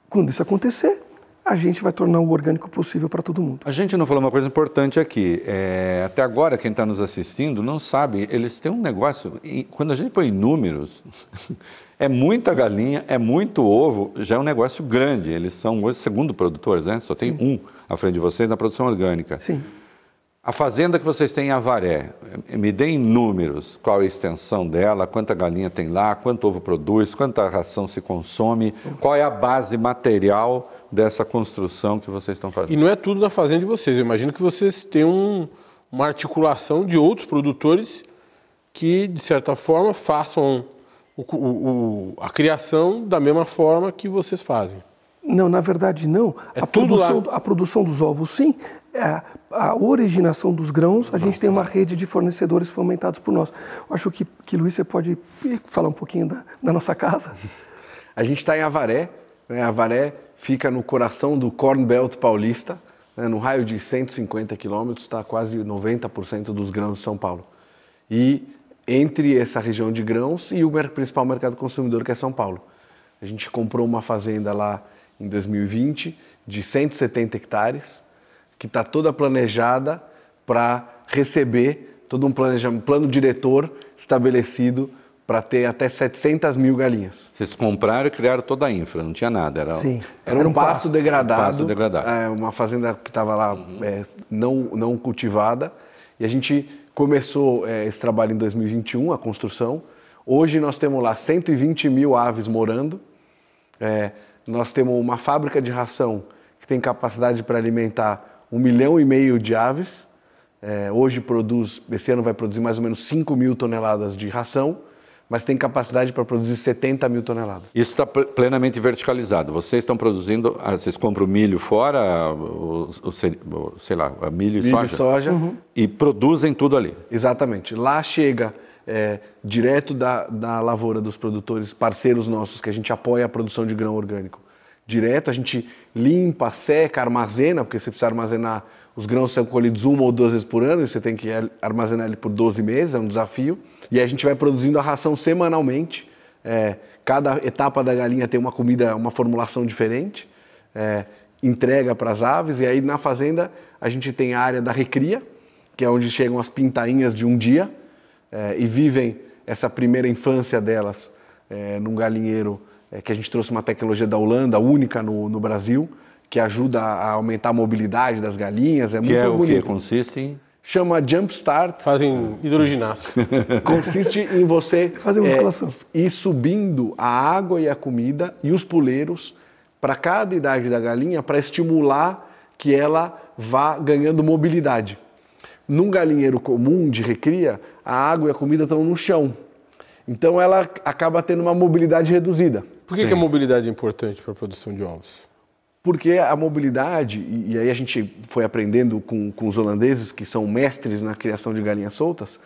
Quando isso acontecer, a gente vai tornar o orgânico possível para todo mundo. A gente não falou uma coisa importante aqui. É, até agora, quem está nos assistindo não sabe, eles têm um negócio. quando a gente põe números, é muita galinha, é muito ovo, já é um negócio grande. Eles são hoje segundo produtores, né? Só tem Sim. um à frente de vocês na produção orgânica. Sim. A fazenda que vocês têm em Avaré, me deem números, qual a extensão dela, quanta galinha tem lá, quanto ovo produz, quanta ração se consome, qual é a base material dessa construção que vocês estão fazendo. E não é tudo da fazenda de vocês, eu imagino que vocês têm um, uma articulação de outros produtores que, de certa forma, façam o, o, a criação da mesma forma que vocês fazem. Não, na verdade não. É a, produção, lá. a produção dos ovos, sim. É, a originação dos grãos, a gente tem uma rede de fornecedores fomentados por nós. Eu acho que, que Luiz, você pode falar um pouquinho da, da nossa casa? A gente está em Avaré. Né? Avaré fica no coração do Corn Belt paulista. Né? No raio de 150 quilômetros está quase 90% dos grãos de São Paulo. E entre essa região de grãos e o principal mercado consumidor, que é São Paulo. A gente comprou uma fazenda lá em 2020 de 170 hectares, que está toda planejada para receber todo um planejamento, plano diretor estabelecido para ter até 700 mil galinhas. Vocês compraram e criaram toda a infra, não tinha nada. Era, Sim. Era, era um, um pasto, pasto degradado, um pasto degradado. É, uma fazenda que estava lá uhum. é, não, não cultivada. E a gente começou é, esse trabalho em 2021, a construção. Hoje nós temos lá 120 mil aves morando. É, nós temos uma fábrica de ração que tem capacidade para alimentar um milhão e meio de aves. É, hoje produz, esse ano vai produzir mais ou menos 5 mil toneladas de ração, mas tem capacidade para produzir 70 mil toneladas. Isso está plenamente verticalizado. Vocês estão produzindo, ah, vocês compram milho fora, o, o, sei lá, milho e milho soja? E soja. Uhum. E produzem tudo ali? Exatamente. Lá chega é, direto da, da lavoura dos produtores parceiros nossos, que a gente apoia a produção de grão orgânico. Direto, a gente limpa, seca, armazena, porque você precisa armazenar, os grãos são colhidos uma ou duas vezes por ano, e você tem que armazenar ele por 12 meses, é um desafio. E a gente vai produzindo a ração semanalmente. É, cada etapa da galinha tem uma comida, uma formulação diferente. É, entrega para as aves, e aí na fazenda a gente tem a área da recria, que é onde chegam as pintainhas de um dia, é, e vivem essa primeira infância delas é, num galinheiro é, que a gente trouxe uma tecnologia da Holanda, única no, no Brasil, que ajuda a aumentar a mobilidade das galinhas. É que muito é bonito. o que consiste em chama Jump Start. Fazem hidroginástica. Consiste em você Fazer musculação. É, ir subindo a água e a comida e os puleiros para cada idade da galinha para estimular que ela vá ganhando mobilidade. Num galinheiro comum de recria, a água e a comida estão no chão. Então ela acaba tendo uma mobilidade reduzida. Por que, que a mobilidade é importante para a produção de ovos? Porque a mobilidade, e, aí a gente foi aprendendo com, com os holandeses, que são mestres na criação de galinhas soltas,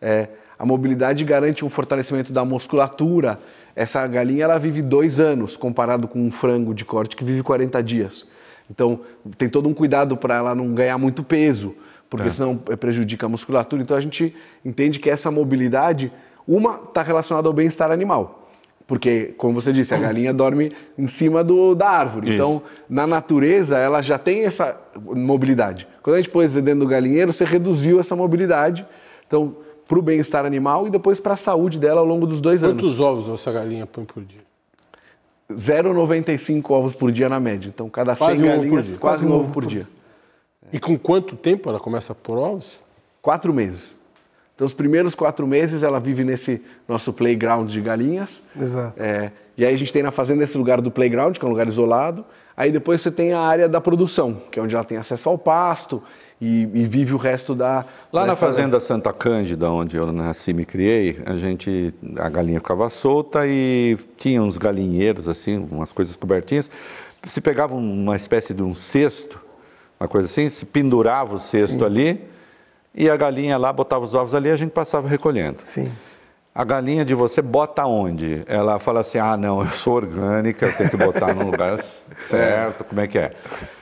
é, a mobilidade garante um fortalecimento da musculatura. Essa galinha ela vive dois anos, comparado com um frango de corte que vive 40 dias. Então tem todo um cuidado para ela não ganhar muito peso porque é. senão prejudica a musculatura. Então a gente entende que essa mobilidade, uma está relacionada ao bem-estar animal. Porque, como você disse, a galinha dorme em cima do, da árvore. Isso. Então, na natureza, ela já tem essa mobilidade. Quando a gente pôs dentro do galinheiro, você reduziu essa mobilidade. Então, para o bem-estar animal e depois para a saúde dela ao longo dos dois Quantos anos. Quantos ovos essa galinha põe por dia? 0,95 ovos por dia na média. Então, cada quase 100 um galinhas, quase, quase um ovo por dia. E com quanto tempo ela começa a pôr ovos? Quatro meses. Então, os primeiros quatro meses ela vive nesse nosso playground de galinhas. Exato. É, e aí a gente tem na fazenda esse lugar do playground, que é um lugar isolado. Aí depois você tem a área da produção, que é onde ela tem acesso ao pasto e, e vive o resto da. Lá na fazenda Santa Cândida, onde eu nasci e me criei, a gente a galinha ficava solta e tinha uns galinheiros assim, umas coisas cobertinhas. Se pegava uma espécie de um cesto, uma coisa assim, se pendurava o cesto Sim. ali e a galinha lá botava os ovos ali e a gente passava recolhendo. Sim. A galinha de você bota onde? Ela fala assim: ah, não, eu sou orgânica, eu tenho que botar no lugar certo. Como é que é?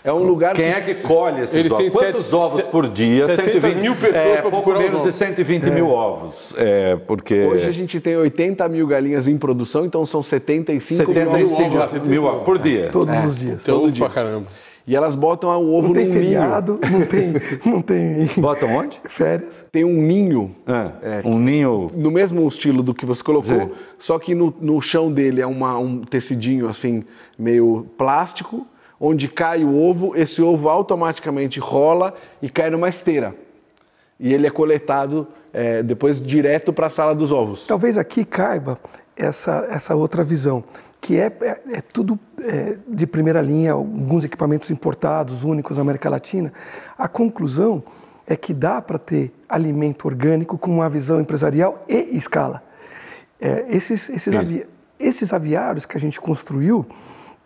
É um lugar. Quem que... é que colhe esses Eles ovos? Quantos sete, ovos por dia? 120 mil pessoas é, pouco menos de 120 é. mil ovos. É, porque... Hoje a gente tem 80 mil galinhas em produção, então são 75, 75 mil ovos mil ovos por dia. Todos é. os dias. Todo dia. Pra caramba. E elas botam o ovo não tem num feriado, ninho. Não tem, não tem. Botam onde? Férias. Tem um ninho. É, um ninho. No mesmo estilo do que você colocou, Sim. só que no, no chão dele é uma, um tecidinho assim, meio plástico, onde cai o ovo, esse ovo automaticamente rola e cai numa esteira. E ele é coletado é, depois direto para a sala dos ovos. Talvez aqui caiba essa, essa outra visão que é, é, é tudo é, de primeira linha, alguns equipamentos importados, únicos na América Latina. A conclusão é que dá para ter alimento orgânico com uma visão empresarial e escala. É, esses, esses, avi esses aviários que a gente construiu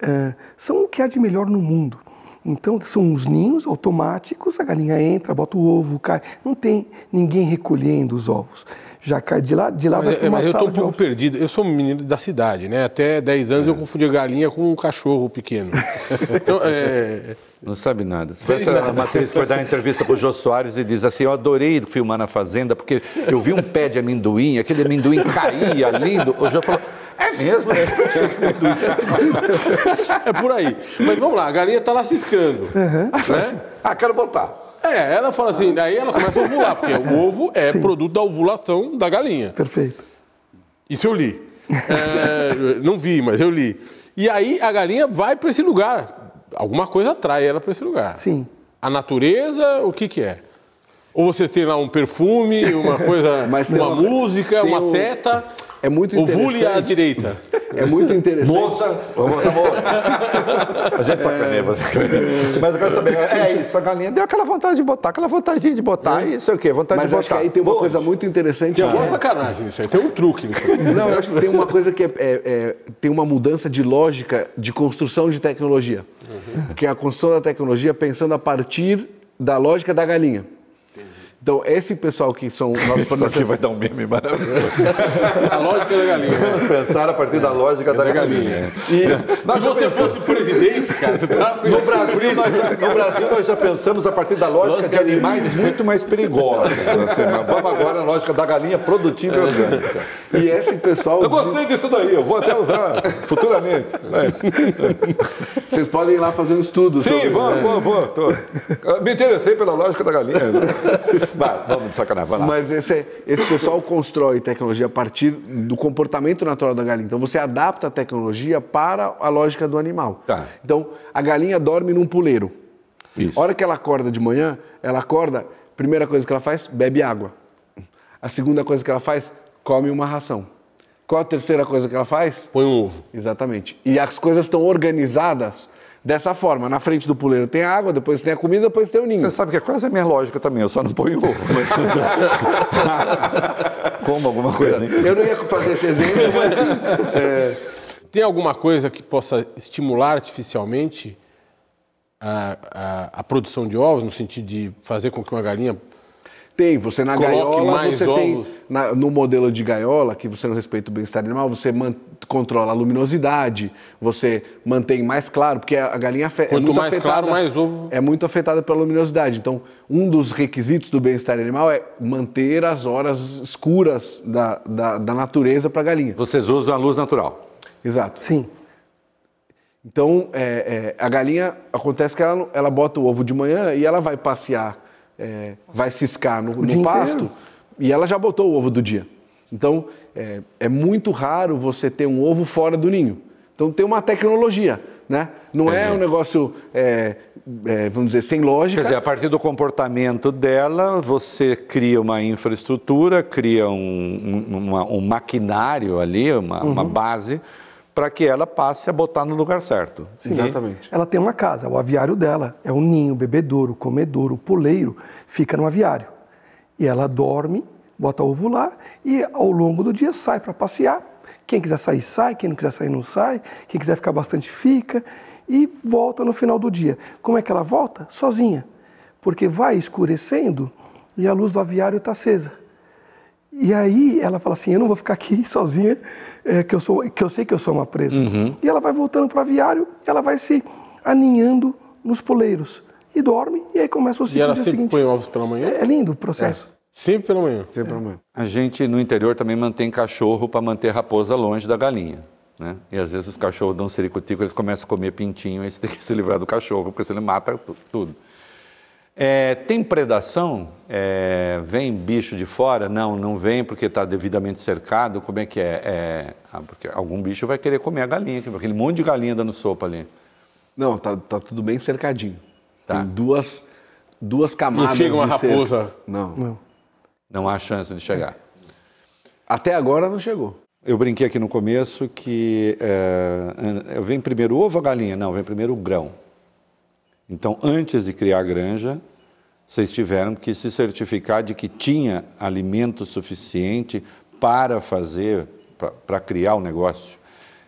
é, são o que há de melhor no mundo. Então, são os ninhos automáticos, a galinha entra, bota o ovo, cai. Não tem ninguém recolhendo os ovos já cai de lá, de lá mas, vai para uma mas eu estou um pouco perdido. Eu sou um menino da cidade, né? Até 10 anos é. eu confundia galinha com um cachorro pequeno. Então, é... Não sabe nada. Se a Matheus foi dar uma entrevista para o Jô Soares e diz assim, eu adorei filmar na Fazenda, porque eu vi um pé de amendoim, aquele amendoim caía, lindo. O Jô falou, é mesmo? é por aí. Mas vamos lá, a galinha está lá ciscando. Uhum. Né? Ah, quero botar. É, ela fala assim, aí ela começa a ovular, porque o ovo é Sim. produto da ovulação da galinha. Perfeito. Isso eu li. É, não vi, mas eu li. E aí a galinha vai para esse lugar. Alguma coisa atrai ela para esse lugar. Sim. A natureza, o que, que é? Ou vocês têm lá um perfume, uma coisa, uma, uma música, uma seta. É muito interessante. Ovule à direita. É muito interessante. Moça, vamos, tá A gente sacaneia você. Mas eu quero saber, é isso, a galinha deu aquela vontade de botar, aquela vontade de botar, é. isso é o quê? Vontade Mas de botar. Mas acho que aí tem uma coisa muito interessante. Tem alguma sacanagem nisso aí, tem um truque nisso aí. Não, eu acho que tem uma coisa que é, é, é tem uma mudança de lógica de construção de tecnologia. Uhum. Que é a construção da tecnologia pensando a partir da lógica da galinha. Então, esse pessoal que são nossos fornecedores... Isso aqui vai dar um meme maravilhoso. a lógica da galinha. Vamos pensar a partir da lógica é da, da, galinha. galinha. E, se você fosse presidente, cara, estava no Brasil, nós já, no Brasil, nós já pensamos a partir da lógica, de animais muito mais perigosos. Assim, vamos agora na lógica da galinha produtiva e orgânica. E esse pessoal... Eu gostei disso daí, eu vou até usar futuramente. É. Vocês podem ir lá fazer um estudo Sim, sobre... vou, vou, vou. Tô. Me interessei pela lógica da galinha. Vai, vamos de sacanagem, vai lá. Mas esse, esse pessoal constrói tecnologia a partir do comportamento natural da galinha. Então você adapta a tecnologia para a lógica do animal. Tá. Então a galinha dorme num puleiro. Isso. A hora que ela acorda de manhã, ela acorda, primeira coisa que ela faz, bebe água. A segunda coisa que ela faz, come uma ração. Qual a terceira coisa que ela faz? Põe um ovo. Exatamente. E as coisas estão organizadas dessa forma. Na frente do puleiro tem água, depois tem a comida, depois tem o ninho. Você sabe que é quase a minha lógica também, eu só não ponho ovo. Mas... Como alguma coisa assim. Eu não ia fazer esse exemplo, mas... É... Tem alguma coisa que possa estimular artificialmente a, a, a, produção de ovos, no sentido de fazer com que uma galinha tem, você na gaiola, mais você ovos. tem na, no modelo de gaiola, que você não respeita o bem-estar animal, você man, controla a luminosidade, você mantém mais claro, porque a galinha é Quanto muito mais afetada, claro, mais ovo. É muito afetada pela luminosidade. Então, um dos requisitos do bem-estar animal é manter as horas escuras da, da, da natureza para a galinha. Vocês usam a luz natural? Exato. Sim. Então, é, é, a galinha, acontece que ela, ela bota o ovo de manhã e ela vai passear é, vai ciscar no, no pasto inteiro. e ela já botou o ovo do dia. Então, é, é, muito raro você ter um ovo fora do ninho. Então, tem uma tecnologia. Né? Não é Entendi. é um negócio, é, vamos dizer, sem lógica. Quer dizer, a partir do comportamento dela, você cria uma infraestrutura, cria um, um, uma, um maquinário ali, uma, uhum. uma base, para que ela passe a botar no lugar certo. Sim. Exatamente. Ela tem uma casa, o aviário dela é o ninho, o bebedouro, o comedouro, o poleiro, fica no aviário. E ela dorme, bota ovo lá e ao longo do dia sai para passear quem quiser sair, sai. Quem não quiser sair, não sai. Quem quiser ficar bastante, fica. E volta no final do dia. Como é que ela volta? Sozinha. Porque vai escurecendo e a luz do aviário está acesa. E aí ela fala assim: Eu não vou ficar aqui sozinha, é, que, eu sou, que eu sei que eu sou uma presa. Uhum. E ela vai voltando para o aviário, ela vai se aninhando nos poleiros. E dorme, e aí começa o ciclo. E ela sempre seguinte. põe ovos pela manhã? É, é lindo o processo. É. Sempre pela manhã. Sempre pela manhã. A gente no interior também mantém cachorro para manter a raposa longe da galinha. Né? E às vezes os cachorros dão ciricutico, eles começam a comer pintinho, aí você tem que se livrar do cachorro, porque senão ele mata tudo. É, tem predação? É, vem bicho de fora? Não, não vem porque está devidamente cercado. Como é que é? é ah, porque algum bicho vai querer comer a galinha, aquele monte de galinha dando sopa ali. Não, tá, tá tudo bem cercadinho. Tá. Tem duas, duas camadas. Não chega uma raposa. Não. não. Não há chance de chegar. Até agora não chegou. Eu brinquei aqui no começo que é, vem primeiro o ovo ou a galinha? Não, vem primeiro o grão. Então, antes de criar a granja, vocês tiveram que se certificar de que tinha alimento suficiente para fazer, para criar o negócio.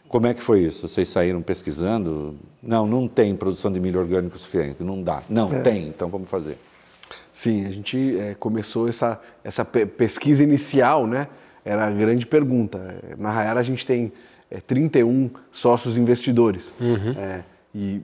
Como é que foi isso? Vocês saíram pesquisando? Não, não tem produção de milho orgânico suficiente, não dá. Não, é. tem, então vamos fazer. Sim, a gente é, começou essa, essa pesquisa inicial, né? Era a grande pergunta. Na Rayara a gente tem é, 31 sócios investidores. Uhum. É, e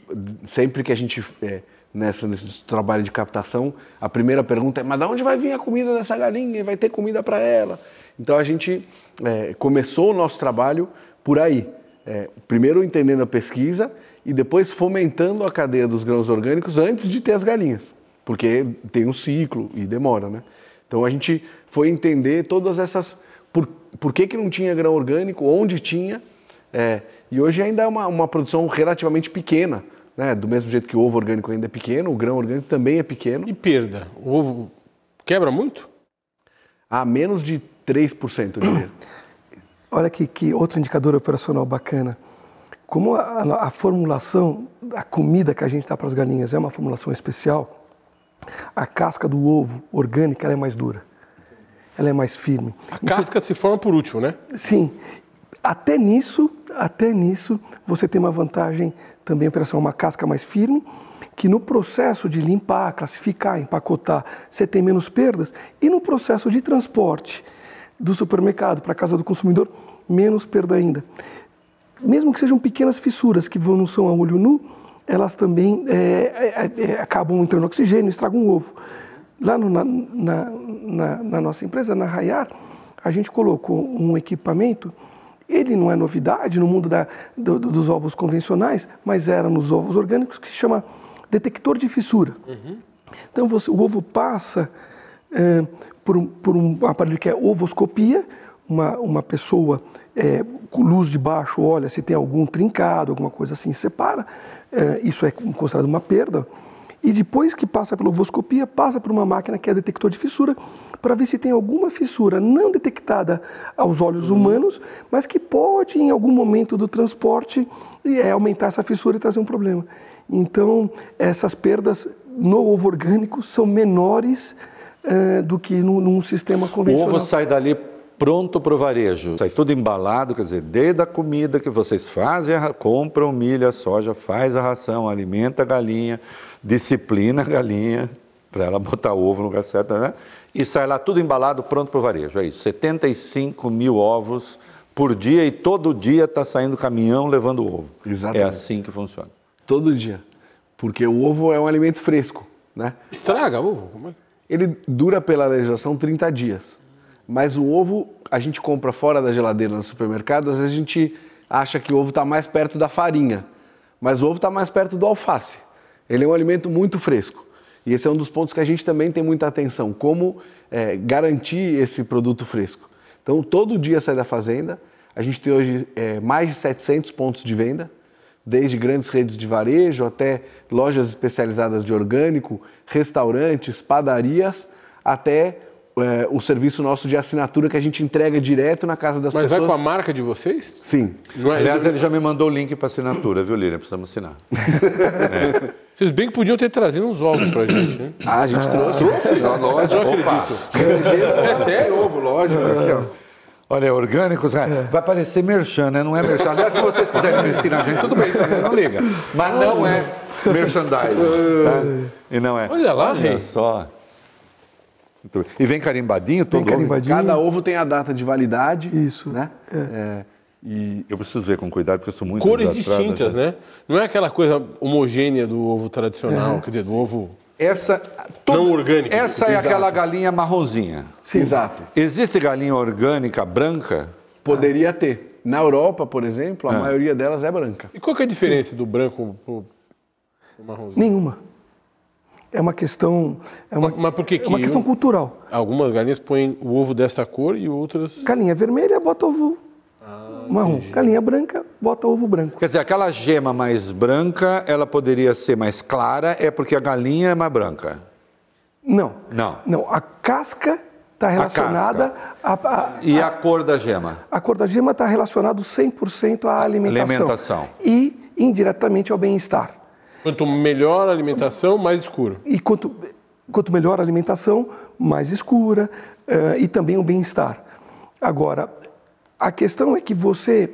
sempre que a gente, é, nessa, nesse trabalho de captação, a primeira pergunta é: mas de onde vai vir a comida dessa galinha? Vai ter comida para ela? Então a gente é, começou o nosso trabalho por aí. É, primeiro entendendo a pesquisa e depois fomentando a cadeia dos grãos orgânicos antes de ter as galinhas porque tem um ciclo e demora, né? Então a gente foi entender todas essas por, por que, que não tinha grão orgânico, onde tinha, é, e hoje ainda é uma, uma produção relativamente pequena, né? Do mesmo jeito que o ovo orgânico ainda é pequeno, o grão orgânico também é pequeno. E perda? O ovo quebra muito? A menos de 3%, eu diria. Olha aqui que outro indicador operacional bacana. Como a, a, a formulação, a comida que a gente dá para as galinhas é uma formulação especial, a casca do ovo orgânica é mais dura. Ela é mais firme. A então, casca se forma por último, né? Sim. Até nisso, até nisso, você tem uma vantagem também em uma casca mais firme, que no processo de limpar, classificar, empacotar, você tem menos perdas, e no processo de transporte do supermercado para a casa do consumidor, menos perda ainda. Mesmo que sejam pequenas fissuras que não são a olho nu, elas também é, é, é, acabam entrando oxigênio estragam o ovo. Lá no, na, na, na, na, nossa empresa, na Rayar, a gente colocou um equipamento, ele não é novidade no mundo da, do, dos ovos convencionais, mas era nos ovos orgânicos, que se chama detector de fissura. Uhum. Então você, o ovo passa é, por, um, por um aparelho que é ovoscopia, uma, uma pessoa é, com luz de baixo olha se tem algum trincado, alguma coisa assim, separa, é, isso é considerado uma perda. E depois que passa pela ovoscopia, passa por uma máquina que é detector de fissura, para ver se tem alguma fissura não detectada aos olhos uhum. humanos, mas que pode, em algum momento do transporte, é, aumentar essa fissura e trazer um problema. Então, essas perdas no ovo orgânico são menores é, do que no, num sistema convencional. O ovo sai dali pronto para o varejo. Sai tudo embalado, quer dizer, desde a comida que vocês fazem, compram milho, soja, faz a ração, alimenta a galinha, disciplina a galinha para ela botar o ovo no lugar certo, né? E sai lá tudo embalado, pronto para o varejo. É isso, 75 mil ovos por dia e todo dia está saindo caminhão levando ovo. Exatamente. É assim que funciona. Todo dia. Porque o ovo é um alimento fresco, né? Estraga o ovo? É? Ele dura pela legislação 30 dias. Mas o ovo a gente compra fora da geladeira no supermercado, às vezes a gente acha que o ovo está mais perto da farinha, mas o ovo está mais perto do alface. Ele é um alimento muito fresco. E esse é um dos pontos que a gente também tem muita atenção, como é, garantir esse produto fresco. Então, todo dia sai da fazenda, a gente tem hoje é, mais de 700 pontos de venda, desde grandes redes de varejo até lojas especializadas de orgânico, restaurantes, padarias, até é, o serviço nosso de assinatura que a gente entrega direto na casa das Mas pessoas. Mas vai com a marca de vocês? Sim. É, Aliás, ele já me mandou o link para assinatura, viu, Lilian? Precisamos assinar. é. Vocês bem que podiam ter trazido uns ovos pra gente, né? Ah, a gente ah, trouxe. Trouxe? Não, lógico. Opa. É sério? Ovo, lógico. Aqui, ó. Olha, orgânicos, é. vai parecer merchan, né? Não é merchan. Aliás, se vocês quiserem investir na gente, tudo bem, não liga. Mas não é merchandising. Tá? E não é. Olha lá, Olha só. E vem carimbadinho todo vem carimbadinho. Cada ovo tem a data de validade. Isso. Né? É. É, e eu preciso ver com cuidado, porque eu sou muito Cores distintas, né? Não é aquela coisa homogênea do ovo tradicional, é. quer dizer, do ovo essa, toda, não orgânico. Essa é Exato. aquela galinha marronzinha. Sim. Exato. Existe galinha orgânica branca? Poderia ah. ter. Na Europa, por exemplo, a ah. maioria delas é branca. E qual é a diferença Sim. do branco para o marronzinho? Nenhuma. É uma questão. É uma, mas por que, que é uma questão cultural. Algumas galinhas põem o ovo dessa cor e outras. Galinha vermelha bota ovo ah, marrom. Entendi. Galinha branca bota ovo branco. Quer dizer, aquela gema mais branca, ela poderia ser mais clara, é porque a galinha é mais branca? Não. Não. Não. A casca está relacionada a, a, a, E a, cor da gema? A cor da gema está relacionada 100% à alimentação. Alimentação. E indiretamente ao bem-estar. Quanto melhor a alimentação, mais escuro. E quanto, quanto melhor a alimentação, mais escura uh, e também o bem-estar. Agora, a questão é que você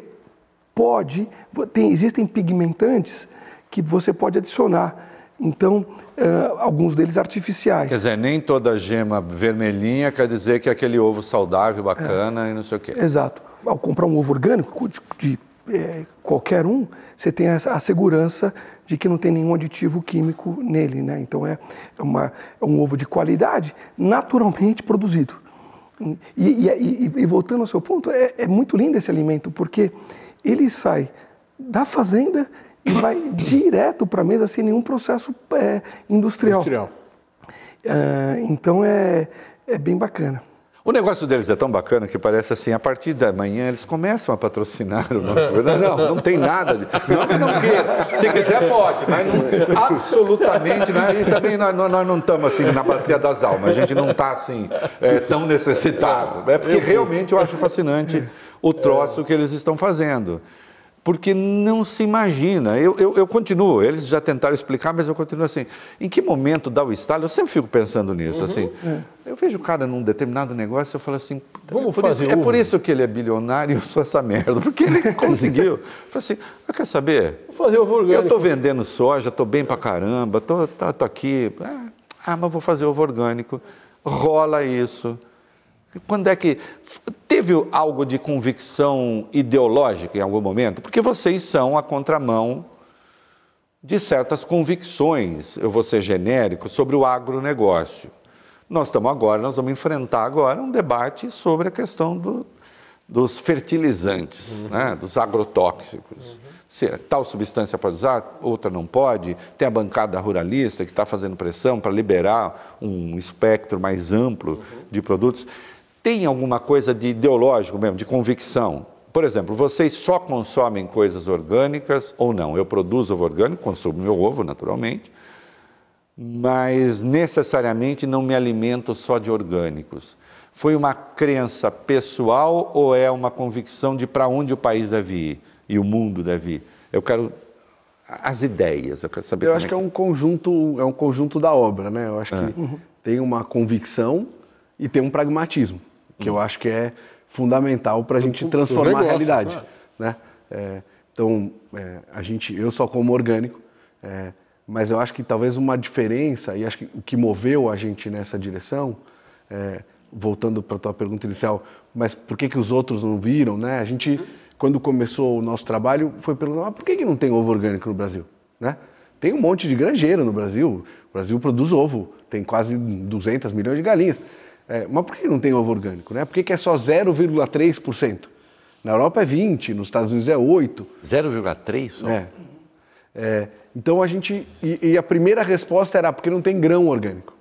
pode, tem, existem pigmentantes que você pode adicionar. Então, uh, alguns deles artificiais. Quer dizer, nem toda gema vermelhinha quer dizer que é aquele ovo saudável, bacana é. e não sei o quê. Exato. Ao comprar um ovo orgânico de, de é, qualquer um, você tem a, segurança de que não tem nenhum aditivo químico nele. Né? Então é, uma, é um ovo de qualidade naturalmente produzido. E, e, e, voltando ao seu ponto, é, é, muito lindo esse alimento, porque ele sai da fazenda e vai direto para a mesa sem nenhum processo é, industrial. industrial. É, então é, é bem bacana. O negócio deles é tão bacana que parece assim, a partir da manhã eles começam a patrocinar o nosso. Não, não tem nada. De... Não que não queira. Se quiser, pode, mas não, absolutamente. Né? E também nós, nós não estamos assim na bacia das almas, a gente não está assim é, tão necessitado. É porque realmente eu acho fascinante o troço que eles estão fazendo porque não se imagina. Eu, eu, eu, continuo, eles já tentaram explicar, mas eu continuo assim. Em que momento dá o estalo? Eu sempre fico pensando nisso. Uhum, assim. É. Eu vejo o cara num determinado negócio, eu falo assim, Vamos é fazer isso, É por isso que ele é bilionário e eu sou essa merda, porque ele conseguiu. eu falei assim, ah, quer saber? Vou fazer ovo orgânico. Eu estou vendendo soja, estou bem pra caramba, estou tô, tô aqui. Ah, mas vou fazer ovo orgânico. Rola isso. Quando é que teve algo de convicção ideológica em algum momento? Porque vocês são a contramão de certas convicções, eu vou ser genérico, sobre o agronegócio. Nós estamos agora, nós vamos enfrentar agora um debate sobre a questão do, dos fertilizantes, uhum. né, dos agrotóxicos. Uhum. Se tal substância pode usar, outra não pode. Tem a bancada ruralista que está fazendo pressão para liberar um espectro mais amplo uhum. de produtos tem alguma coisa de ideológico mesmo, de convicção. Por exemplo, vocês só consomem coisas orgânicas ou não? Eu produzo ovo orgânico, consumo meu ovo naturalmente, mas necessariamente não me alimento só de orgânicos. Foi uma crença pessoal ou é uma convicção de para onde o país deve ir e o mundo deve ir? Eu quero as ideias, eu quero saber. Eu acho é que é um conjunto, é um conjunto da obra, né? Eu acho que é. tem uma convicção e tem um pragmatismo que eu acho que é fundamental para a gente transformar negócio, a realidade. Né? É, então, é, a gente, eu só como orgânico, é, mas eu acho que talvez uma diferença, e acho que o que moveu a gente nessa direção, é, voltando para a tua pergunta inicial, mas por que, que os outros não viram? Né? A gente, quando começou o nosso trabalho, foi perguntar, por que, que não tem ovo orgânico no Brasil? Né? Tem um monte de granjeiro no Brasil, o Brasil produz ovo, tem quase 200 milhões de galinhas. É, mas por que não tem ovo orgânico? Né? Por que, que é só 0,3%? Na Europa é 20%, nos Estados Unidos é 8%. 0,3% só? É. é. Então a gente. E, e, a primeira resposta era porque não tem grão orgânico.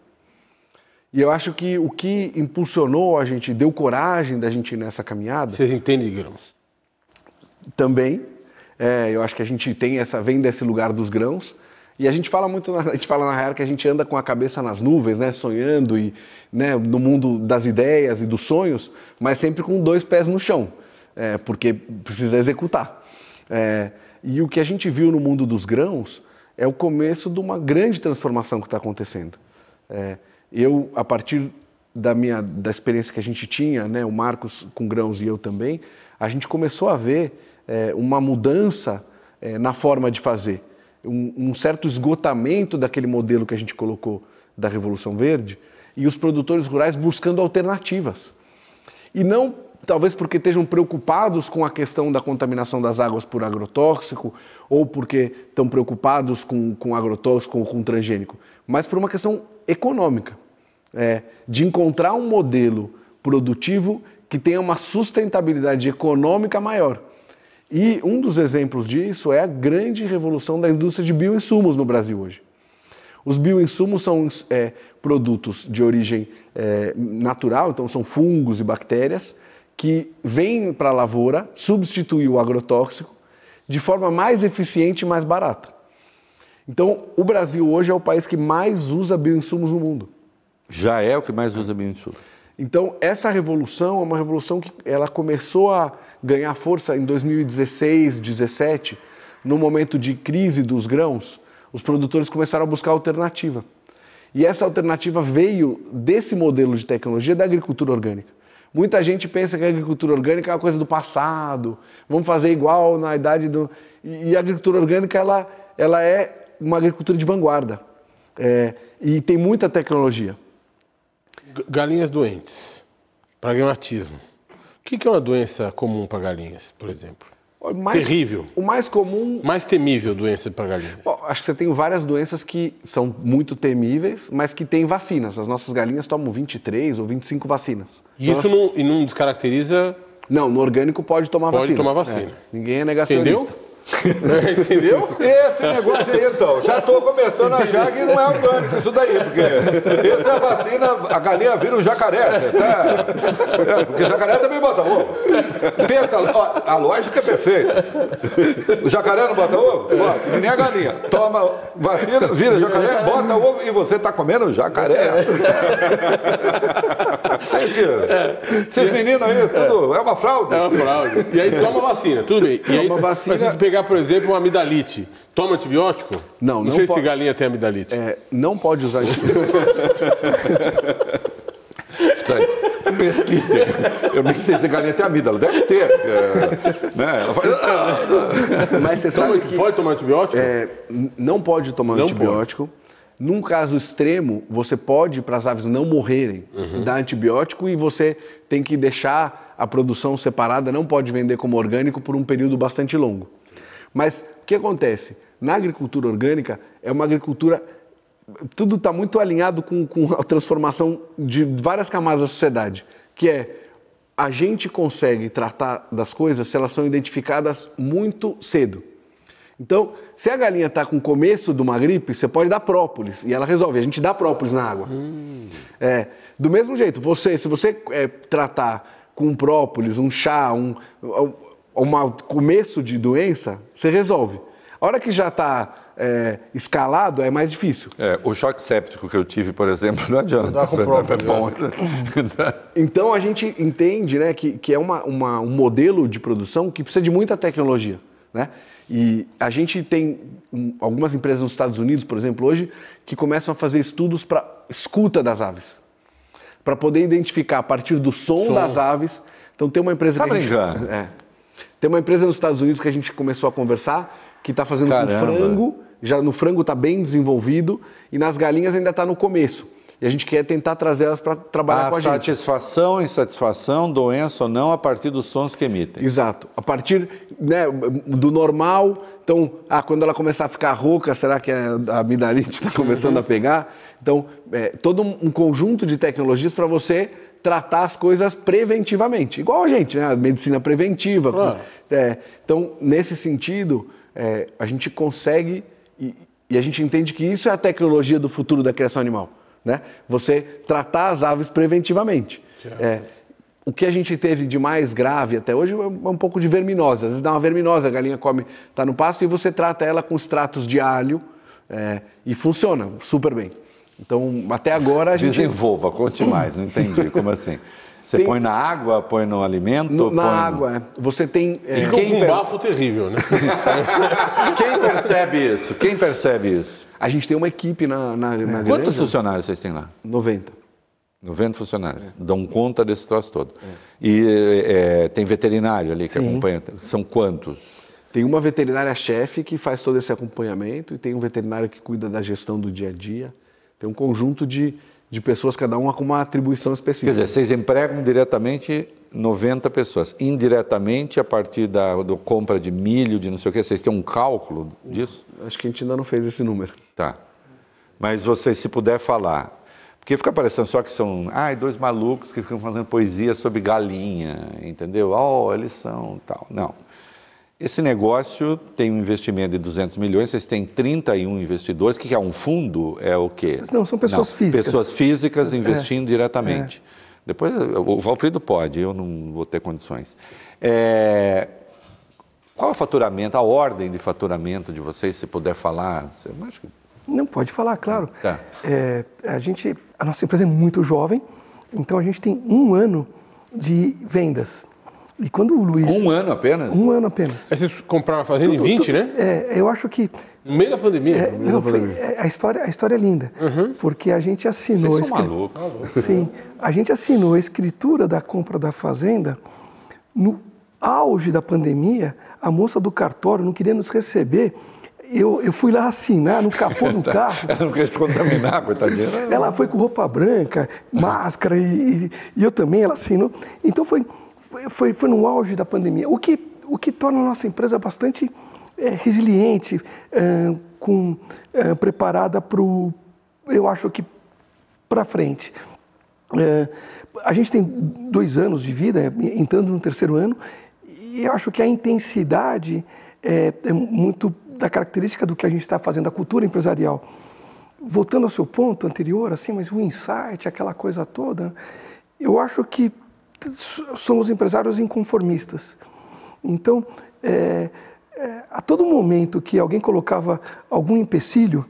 E eu acho que o que impulsionou a gente, deu coragem da gente ir nessa caminhada. Vocês entendem de grãos? Também. É, eu acho que a gente tem essa vem desse lugar dos grãos e a gente fala muito, a gente fala na real que a gente anda com a cabeça nas nuvens, né, sonhando e né, no mundo das ideias e dos sonhos, mas sempre com dois pés no chão, é, porque precisa executar. É, e o que a gente viu no mundo dos grãos é o começo de uma grande transformação que está acontecendo. É, eu, a partir da minha da experiência que a gente tinha, né, o Marcos com grãos e eu também, a gente começou a ver é, uma mudança é, na forma de fazer, um, um, certo esgotamento daquele modelo que a gente colocou da Revolução Verde e os produtores rurais buscando alternativas. E não talvez porque estejam preocupados com a questão da contaminação das águas por agrotóxico ou porque estão preocupados com, com agrotóxico ou com transgênico, mas por uma questão econômica é, de encontrar um modelo produtivo que tenha uma sustentabilidade econômica maior. E um dos exemplos disso é a grande revolução da indústria de bioinsumos no Brasil hoje. Os bioinsumos são é, produtos de origem é, natural, então são fungos e bactérias, que vêm para a lavoura substituir o agrotóxico de forma mais eficiente e mais barata. Então, o Brasil hoje é o país que mais usa bioinsumos no mundo. Já é o que mais usa bioinsumos. Então, essa revolução é uma revolução que ela começou a ganhar força em 2016, 2017, no momento de crise dos grãos, os produtores começaram a buscar alternativa. E essa alternativa veio desse modelo de tecnologia da agricultura orgânica. Muita gente pensa que a agricultura orgânica é uma coisa do passado, vamos fazer igual na idade do. E a agricultura orgânica ela, ela é uma agricultura de vanguarda. É, e tem muita tecnologia. Galinhas doentes, pragmatismo. O que é uma doença comum para galinhas, por exemplo? Mais, Terrível. O mais comum. Mais temível doença para galinhas. Bom, acho que você tem várias doenças que são muito temíveis, mas que têm vacinas. As nossas galinhas tomam 23 ou 25 vacinas. E então, isso não, e não descaracteriza. Não, no orgânico pode tomar pode vacina. Pode tomar vacina. É, ninguém é negacionista. Entendeu? Entendeu? Esse negócio aí, então. Já estou começando a achar que não é orgânico isso daí, porque essa é a vacina, a galinha vira um jacaré. Tá? É, porque jacaré também bota ovo. Pensa, a lógica é perfeita. O jacaré não bota ovo? Bota. Nem a galinha. Toma vacina, vira jacaré, bota ovo e você está comendo jacaré. Esses meninos aí, tudo é uma fraude. É uma fraude. E aí toma vacina, tudo bem. E aí, toma vacina. Mas se pegar, por exemplo, uma amidalite, toma antibiótico? Não, não. Não sei se galinha tem amidalite. É, não pode usar antibiótico. Pesquise. Eu nem sei se a galinha tem amígdala. Deve ter. É, né? faz... Mas você sabe que... Pode tomar antibiótico? É, não pode tomar não antibiótico. Pode. Num caso extremo, você pode, para as aves não morrerem, uhum. dar antibiótico e você tem que deixar a produção separada, não pode vender como orgânico por um período bastante longo. Mas o que acontece? Na agricultura orgânica, é uma agricultura. Tudo está muito alinhado com, com a transformação de várias camadas da sociedade, que é a gente consegue tratar das coisas se elas são identificadas muito cedo. Então, se a galinha está com o começo de uma gripe, você pode dar própolis e ela resolve. A gente dá própolis na água. Hum. É, do mesmo jeito, você, se você é, tratar com própolis, um chá, um, um começo de doença, você resolve. A hora que já está é, escalado é mais difícil. É, o choque séptico que eu tive, por exemplo, não adianta. Não é bom. então a gente entende né, que, que é uma, uma, um modelo de produção que precisa de muita tecnologia. Né? E a gente tem algumas empresas nos Estados Unidos, por exemplo, hoje, que começam a fazer estudos para escuta das aves. Para poder identificar a partir do som, som, das aves. Então tem uma empresa tá que brincando. Gente, é, tem uma empresa nos Estados Unidos que a gente começou a conversar, que está fazendo Caramba. com frango, já no frango está bem desenvolvido, e nas galinhas ainda está no começo. E a gente quer tentar trazer elas para trabalhar a com a gente. Satisfação, insatisfação, doença ou não, a partir dos sons que emitem. Exato. A partir né, do normal. Então, ah, quando ela começar a ficar rouca, será que a amidalite está começando uhum. a pegar? Então, é, todo um conjunto de tecnologias para você tratar as coisas preventivamente. Igual a gente, né? A medicina preventiva. Claro. É, então, nesse sentido, é, a gente consegue e, e a gente entende que isso é a tecnologia do futuro da criação animal né? Você tratar as aves preventivamente. É, o que a gente teve de mais grave até hoje é um pouco de verminose. Às vezes dá uma verminose, a galinha come, está no pasto e você trata ela com extratos de alho é, e funciona super bem. Então, até agora a gente. Desenvolva, conte mais, não entendi. Como assim? Você tem... põe na água, põe no alimento? No, na água, no... é. Você tem. É... Fica um per... bafo terrível, né? Quem percebe isso? Quem percebe isso? A gente tem uma equipe na, na, na Quantos funcionários vocês têm lá? 90. 90 funcionários. É. Dão conta desse troço todo. É. E é, tem veterinário ali que Sim. acompanha. São quantos? Tem uma veterinária-chefe que faz todo esse acompanhamento e tem um veterinário que cuida da gestão do dia a dia. Tem um conjunto de, de pessoas, cada uma com uma atribuição específica. Quer dizer, vocês empregam diretamente 90 pessoas. Indiretamente, a partir da do compra de milho, de não sei o quê, vocês têm um cálculo disso? Acho que a gente ainda não fez esse número. Tá. Mas vocês, se puder falar, porque fica parecendo só que são ai, dois malucos que ficam fazendo poesia sobre galinha, entendeu? Oh, eles são tal. Não. Esse negócio tem um investimento de 200 milhões, vocês têm 31 investidores. O que é um fundo? É o quê? Não, são pessoas não, físicas. Pessoas físicas é. investindo é. diretamente. É. Depois, o Valfrido pode, eu não vou ter condições. É, qual o faturamento, a ordem de faturamento de vocês, se puder falar? Eu acho que não, pode falar, claro. Tá. É, a, gente, a nossa empresa é muito jovem, então a gente tem um ano de vendas. E quando o Luiz. Um ano apenas? Um ano apenas. Aí vocês compraram uma fazenda tudo, em 20, tudo, né? É, eu acho que. No meio da pandemia? É, não, foi, é, a, história, a história é linda. Uhum. Porque a gente assinou. Vocês são malucos. Sim. A gente assinou a escritura da compra da fazenda no auge da pandemia. A moça do cartório não queria nos receber eu, eu fui lá assinar no capô do carro. Ela não queria se contaminar, coitadinha. Ela foi com roupa branca, máscara, e, e, eu também, ela assinou. Então foi, foi, foi no auge da pandemia. O que, o que torna a nossa empresa bastante é, resiliente, é, com, é, preparada para o, eu acho que, para frente. A gente tem dois anos de vida, entrando no terceiro ano, e eu acho que a intensidade é, é muito da característica do que a gente está fazendo, da cultura empresarial. Voltando ao seu ponto anterior, assim, mas o insight, aquela coisa toda, eu acho que somos empresários inconformistas. Então, é, é, a todo momento que alguém colocava algum empecilho,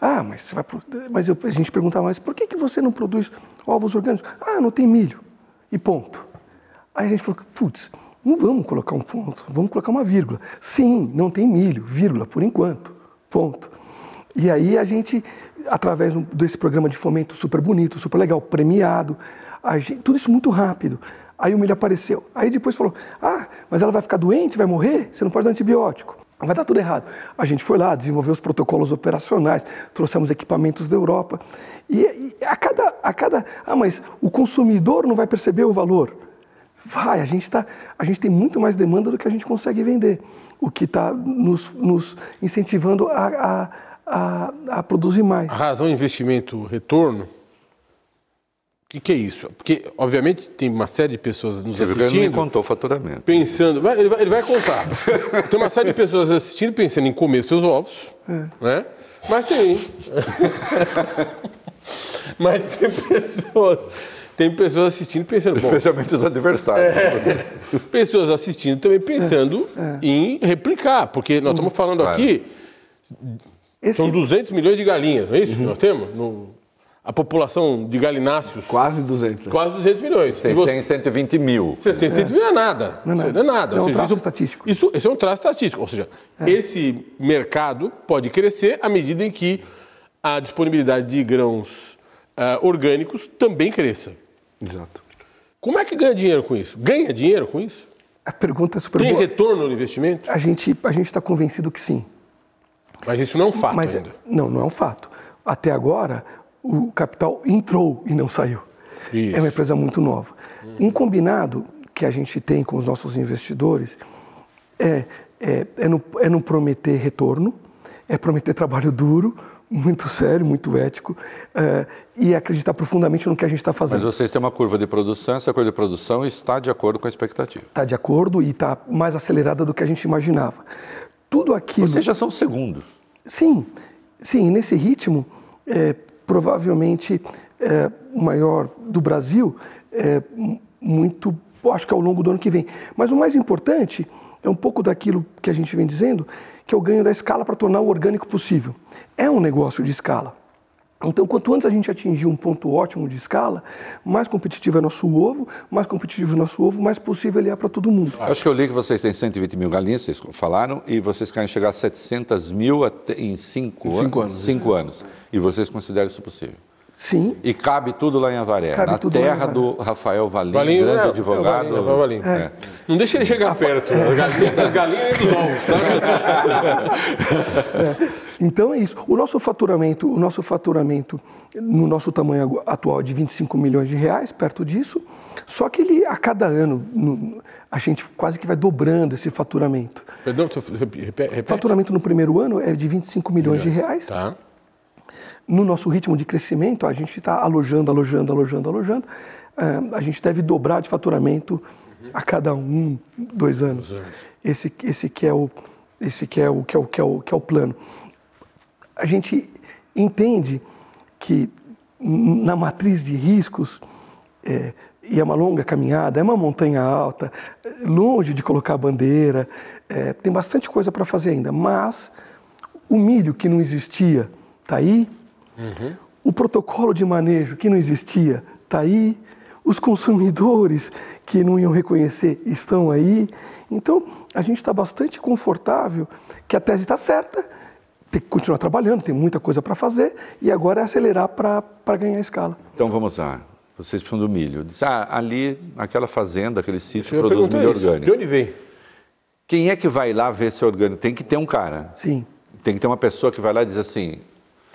ah, mas você vai, mas eu, a gente perguntava, mas por que, que você não produz ovos orgânicos? Ah, não tem milho. E ponto. Aí a gente falou, putz, não vamos colocar um ponto, vamos colocar uma vírgula. Sim, não tem milho, vírgula, por enquanto. Ponto. E aí a gente, através desse programa de fomento super bonito, super legal, premiado, gente, tudo isso muito rápido. Aí o milho apareceu. Aí depois falou: Ah, mas ela vai ficar doente, vai morrer? Você não pode dar antibiótico. Vai dar tudo errado. A gente foi lá, desenvolveu os protocolos operacionais, trouxemos equipamentos da Europa. E, e a, cada, a cada. Ah, mas o consumidor não vai perceber o valor. Vai, a gente, tá, a gente tem muito mais demanda do que a gente consegue vender, o que está nos, nos, incentivando a, a, a, a, produzir mais. A razão investimento-retorno, o que, que, é isso? Porque, obviamente, tem uma série de pessoas nos Você assistindo... Ele não contou o faturamento. Pensando... Vai, ele, vai, ele vai contar. tem uma série de pessoas assistindo pensando em comer seus ovos, é. né? Mas tem... Mas tem pessoas tem pessoas assistindo pensando. Especialmente bom, os adversários. É, pessoas assistindo também pensando é, é. em replicar, porque nós estamos falando claro. aqui. Esse... São 200 milhões de galinhas, não é isso uhum. que nós temos? No, a população de galináceos. Quase 200. Quase 200 milhões. Vocês têm 120 mil. Vocês têm 120 mil, é nada. Não é nada. Não é, nada. É um seja, traço isso, estatístico. Isso, esse é um traço estatístico. Ou seja, é. esse mercado pode crescer à medida em que a disponibilidade de grãos uh, orgânicos também cresça. Exato. Como é que ganha dinheiro com isso? Ganha dinheiro com isso? A pergunta é super Tem boa. retorno no investimento? A gente a está convencido que sim. Mas isso não é um fato Mas, ainda. Não, não é um fato. Até agora, o capital entrou e não saiu. Isso. É uma empresa muito nova. Hum. Um combinado que a gente tem com os nossos investidores é, é, é, não, é não prometer retorno, é prometer trabalho duro, muito sério, muito ético uh, e acreditar profundamente no que a gente está fazendo. Mas vocês têm uma curva de produção, essa curva de produção está de acordo com a expectativa? Está de acordo e está mais acelerada do que a gente imaginava. Tudo aquilo... Vocês já são segundos. Sim, sim, nesse ritmo, é, provavelmente é, o maior do Brasil, é, muito, acho que ao longo do ano que vem. Mas o mais importante é um pouco daquilo que a gente vem dizendo, que é o ganho da escala para tornar o orgânico possível. É um negócio de escala. Então, quanto antes a gente atingir um ponto ótimo de escala, mais competitivo é nosso ovo, mais competitivo é nosso ovo, mais possível ele é para todo mundo. Acho que eu li que vocês têm 120 mil galinhas, vocês falaram, e vocês querem chegar a 700 mil em 5 cinco anos. Cinco anos. E vocês consideram isso possível? Sim. E cabe tudo lá em Avaré, Cabe na terra do Rafael Valim, Valinho, grande é, advogado. é o Valinho, é. É. Não deixa ele chegar perto. Das galinhas, das galinhas e dos ovos. Tá? Então é isso. O nosso faturamento, o nosso faturamento no nosso tamanho atual é de 25 milhões de reais, perto disso. Só que ele a cada ano no- a gente quase que vai dobrando esse faturamento. Perdão, repete. Faturamento no primeiro ano é de 25 milhões de reais. Tá. No nosso ritmo de crescimento, a gente está alojando, alojando, alojando, alojando. Ah, a gente deve dobrar de faturamento a cada um, dois anos. Esse, esse que é o, esse que é o, que é o, que é o, que é o plano. A gente entende que na matriz de riscos é, e é uma longa caminhada, é uma montanha alta, longe de colocar a bandeira, é, tem bastante coisa para fazer ainda, mas o milho que não existia está aí, o protocolo de manejo que não existia está aí, os consumidores que não iam reconhecer estão aí. Então, a gente está bastante confortável que a tese está certa, tem que continuar trabalhando, tem muita coisa para fazer e agora é acelerar para ganhar escala. Então vamos lá. Vocês precisam do milho. Diz, ah, ali, aquela fazenda, aquele sítio Eu produz milho isso. De orgânico. onde vem? Quem é que vai lá ver se é orgânico? Tem que ter um cara. Sim, Tem que ter uma pessoa que vai lá e diz assim,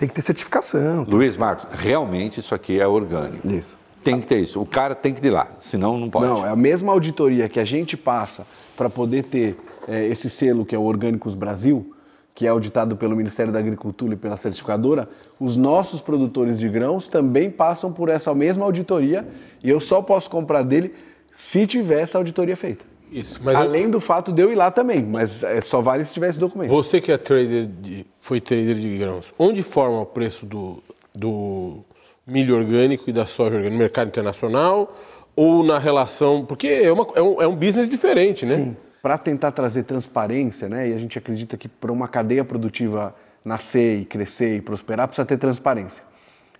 tem que ter certificação. Luiz Marcos, realmente isso aqui é orgânico. Isso. Tem que ter isso. O cara tem que ir lá, senão não pode. Não, é a mesma auditoria que a gente passa para poder ter é, esse selo que é o Orgânicos Brasil, que é auditado pelo Ministério da Agricultura e pela certificadora, os nossos produtores de grãos também passam por essa mesma auditoria e eu só posso comprar dele se tiver essa auditoria feita. Isso. Mas eu- Além do fato de eu ir lá também, mas é, só vale se tiver esse documento. você que é trader de, foi trader de grãos, onde forma o preço do, do milho orgânico e da soja orgânica? No mercado internacional ou na relação. Porque é, uma- é um, é um business diferente, né? Sim. para tentar trazer transparência, né? E a gente acredita que para uma cadeia produtiva nascer e crescer e prosperar precisa ter transparência.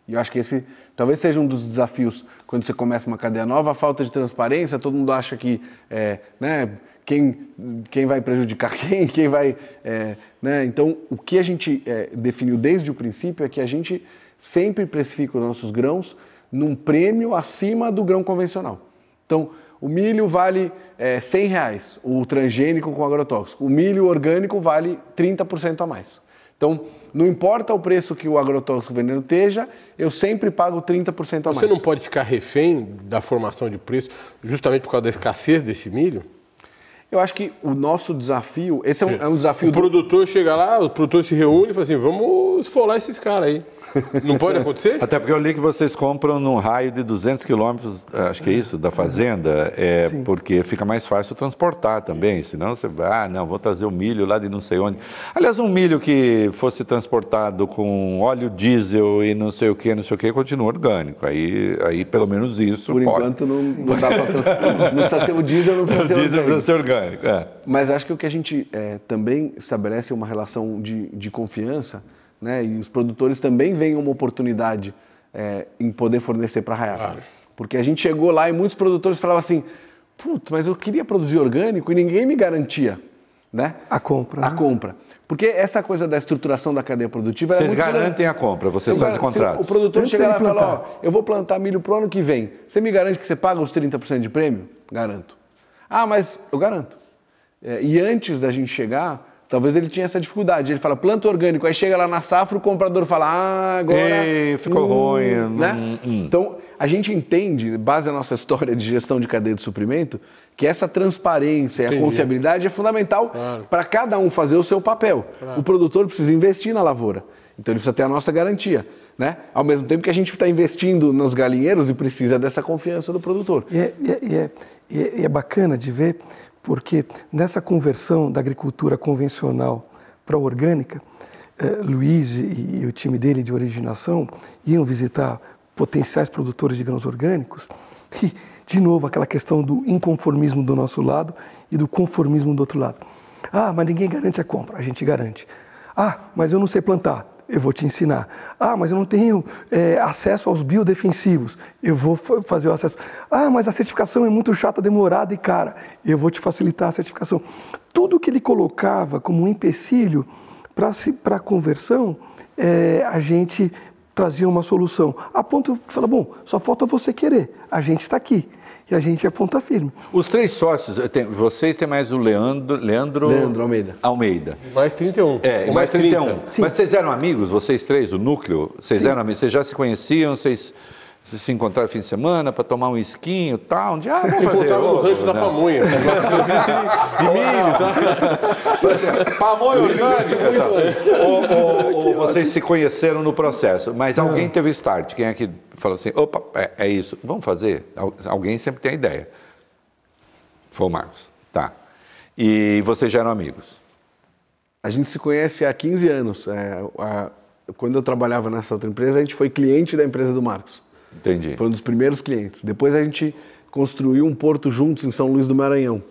E eu acho que esse talvez seja um dos desafios quando você começa uma cadeia nova, a falta de transparência. Todo mundo acha que, é, né? Quem, quem vai prejudicar quem, quem vai, é, né? Então, o que a gente é, definiu desde o princípio é que a gente sempre precifica os nossos grãos num prêmio acima do grão convencional. Então, o milho vale é, 100 reais, o transgênico com agrotóxico. O milho orgânico vale 30% a mais. Então, não importa o preço que o agrotóxico veneno esteja, eu sempre pago 30% a mais. Você não pode ficar refém da formação de preço justamente por causa da escassez desse milho? Eu acho que o nosso desafio, esse é um, é um desafio O do- produtor chega lá, o produtor se reúne e fala assim: vamos esfolar esses caras aí. Não pode acontecer? Até porque eu li que vocês compram num raio de 200 quilômetros, eh, acho que é isso, da fazenda, é, porque fica mais fácil transportar também, senão você vai, ah, não, vou trazer o milho lá de não sei onde. Aliás, um milho que fosse transportado com óleo diesel e não sei o que, não sei o que, continua orgânico. Aí, aí pelo menos isso Por pode. enquanto não, não dá pra trans- Não precisa ser o diesel, não O precisa ser o diesel orgânico. precisa ser orgânico. É. Mas acho que o que a gente é, também estabelece é uma relação de, de confiança, né? E os produtores também veem uma oportunidade é, em poder fornecer para a Rayara. Porque a gente chegou lá e muitos produtores falavam assim, putz, mas eu queria produzir orgânico e ninguém me garantia, né? A compra, A né? compra. Porque essa coisa da estruturação da cadeia produtiva... é Vocês muito garantem a compra, vocês fazem contrato. O produtor chega lá e fala, ó, eu vou plantar milho pro ano que vem. Você me garante que você paga os 30% de prêmio? Garanto. Ah, mas eu garanto. É, e antes da gente chegar, talvez ele tinha essa dificuldade. Ele fala, planta orgânico. Aí chega lá na safra, o comprador fala, ah, agora... Ei, ficou ruim, Né? hum, hum. Então, a gente entende, base da nossa história de gestão de cadeia de suprimento, que essa transparência e a confiabilidade é fundamental Claro. para cada um fazer o seu papel. O produtor precisa investir na lavoura. Então ele precisa ter a nossa garantia. Né? Ao mesmo tempo que a gente está investindo nos galinheiros e precisa dessa confiança do produtor. E é, e é- e é- e é- e é bacana de ver, porque nessa conversão da agricultura convencional para a orgânica, eh, Luiz e, e o time dele de originação iam visitar potenciais produtores de grãos orgânicos e de novo, aquela questão do inconformismo do nosso lado e do conformismo do outro lado. Ah, mas ninguém garante a compra, a gente garante. Ah, mas eu não sei plantar, eu vou te ensinar. Ah, mas eu não tenho é, acesso aos biodefensivos, eu vou fazer o acesso. Ah, mas a certificação é muito chata, demorada e cara, eu vou te facilitar a certificação. Tudo que ele colocava como um empecilho para a conversão, é, a gente trazia uma solução. A ponto de falar, bom, só falta você querer, a gente está aqui e a gente é ponta firme. Os três sócios, tem, vocês têm mais o Leandro, Leandro, Leandro Almeida. Almeida. Mais 31. É, mais, mais 31. Mas vocês eram amigos, vocês três, o núcleo? Vocês Sim. eram amigos? Vocês já se conheciam? Vocês se encontraram no fim de semana para tomar um esquinho e tal. Um dia, ah, se encontraram no rancho da pamonha. de milho, tá? pamonha orgânica. Tá? Ou, ou, ou vocês se conheceram no processo, mas alguém teve start. Quem é que falou assim, opa, é, é isso, vamos fazer? Alguém sempre tem a ideia. Foi o Marcos. Tá. E vocês já eram amigos? A gente se conhece há 15 anos. É, a, quando eu trabalhava nessa outra empresa, a gente foi cliente da empresa do Marcos. Entendi. Foi um dos primeiros clientes. Depois a gente construiu um porto juntos em São Luís do Maranhão.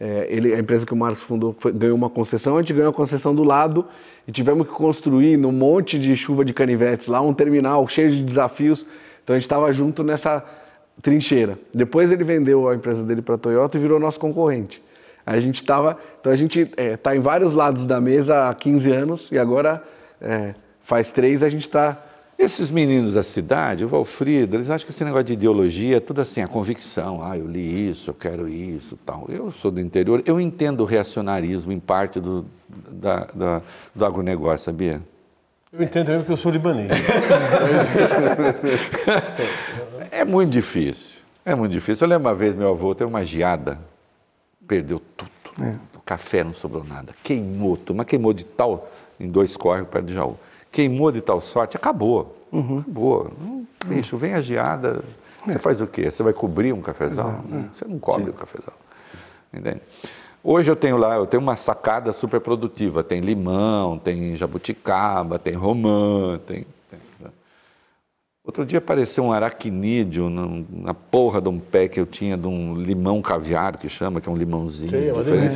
É, ele, a empresa que o Marcos fundou foi, ganhou uma concessão, a gente ganhou a concessão do lado e tivemos que construir no monte de chuva de canivetes lá um terminal cheio de desafios. Então a gente estava junto nessa trincheira. Depois ele vendeu a empresa dele para a Toyota e virou nosso concorrente. A gente estava, então a gente está é, tá em vários lados da mesa há 15 anos e agora é, faz três a gente está esses meninos da cidade, o Valfrido, eles acham que esse negócio de ideologia é tudo assim, a convicção, ah, eu li isso, eu quero isso, tal. Eu sou do interior, eu entendo o reacionarismo em parte do, da, da, do agronegócio, sabia? Eu entendo também porque eu sou libanês. é muito difícil, é muito difícil. Eu lembro uma vez, meu avô teve uma geada, perdeu tudo. É. O café não sobrou nada, queimou, mas queimou de tal, em dois córregos perto de Jaú queimou de tal sorte, acabou. Uhum. Acabou. Bicho, vem a geada, você faz o quê? Você vai cobrir um cafezal? Hum, você não cobre Sim. o cafezal. Entende? Hoje eu tenho lá, eu tenho uma sacada super produtiva. Tem limão, tem jabuticaba, tem romã, tem, tem né? Outro dia apareceu um aracnídeo na porra de um pé que eu tinha de um limão caviar, que chama, que é um limãozinho. Sim, é,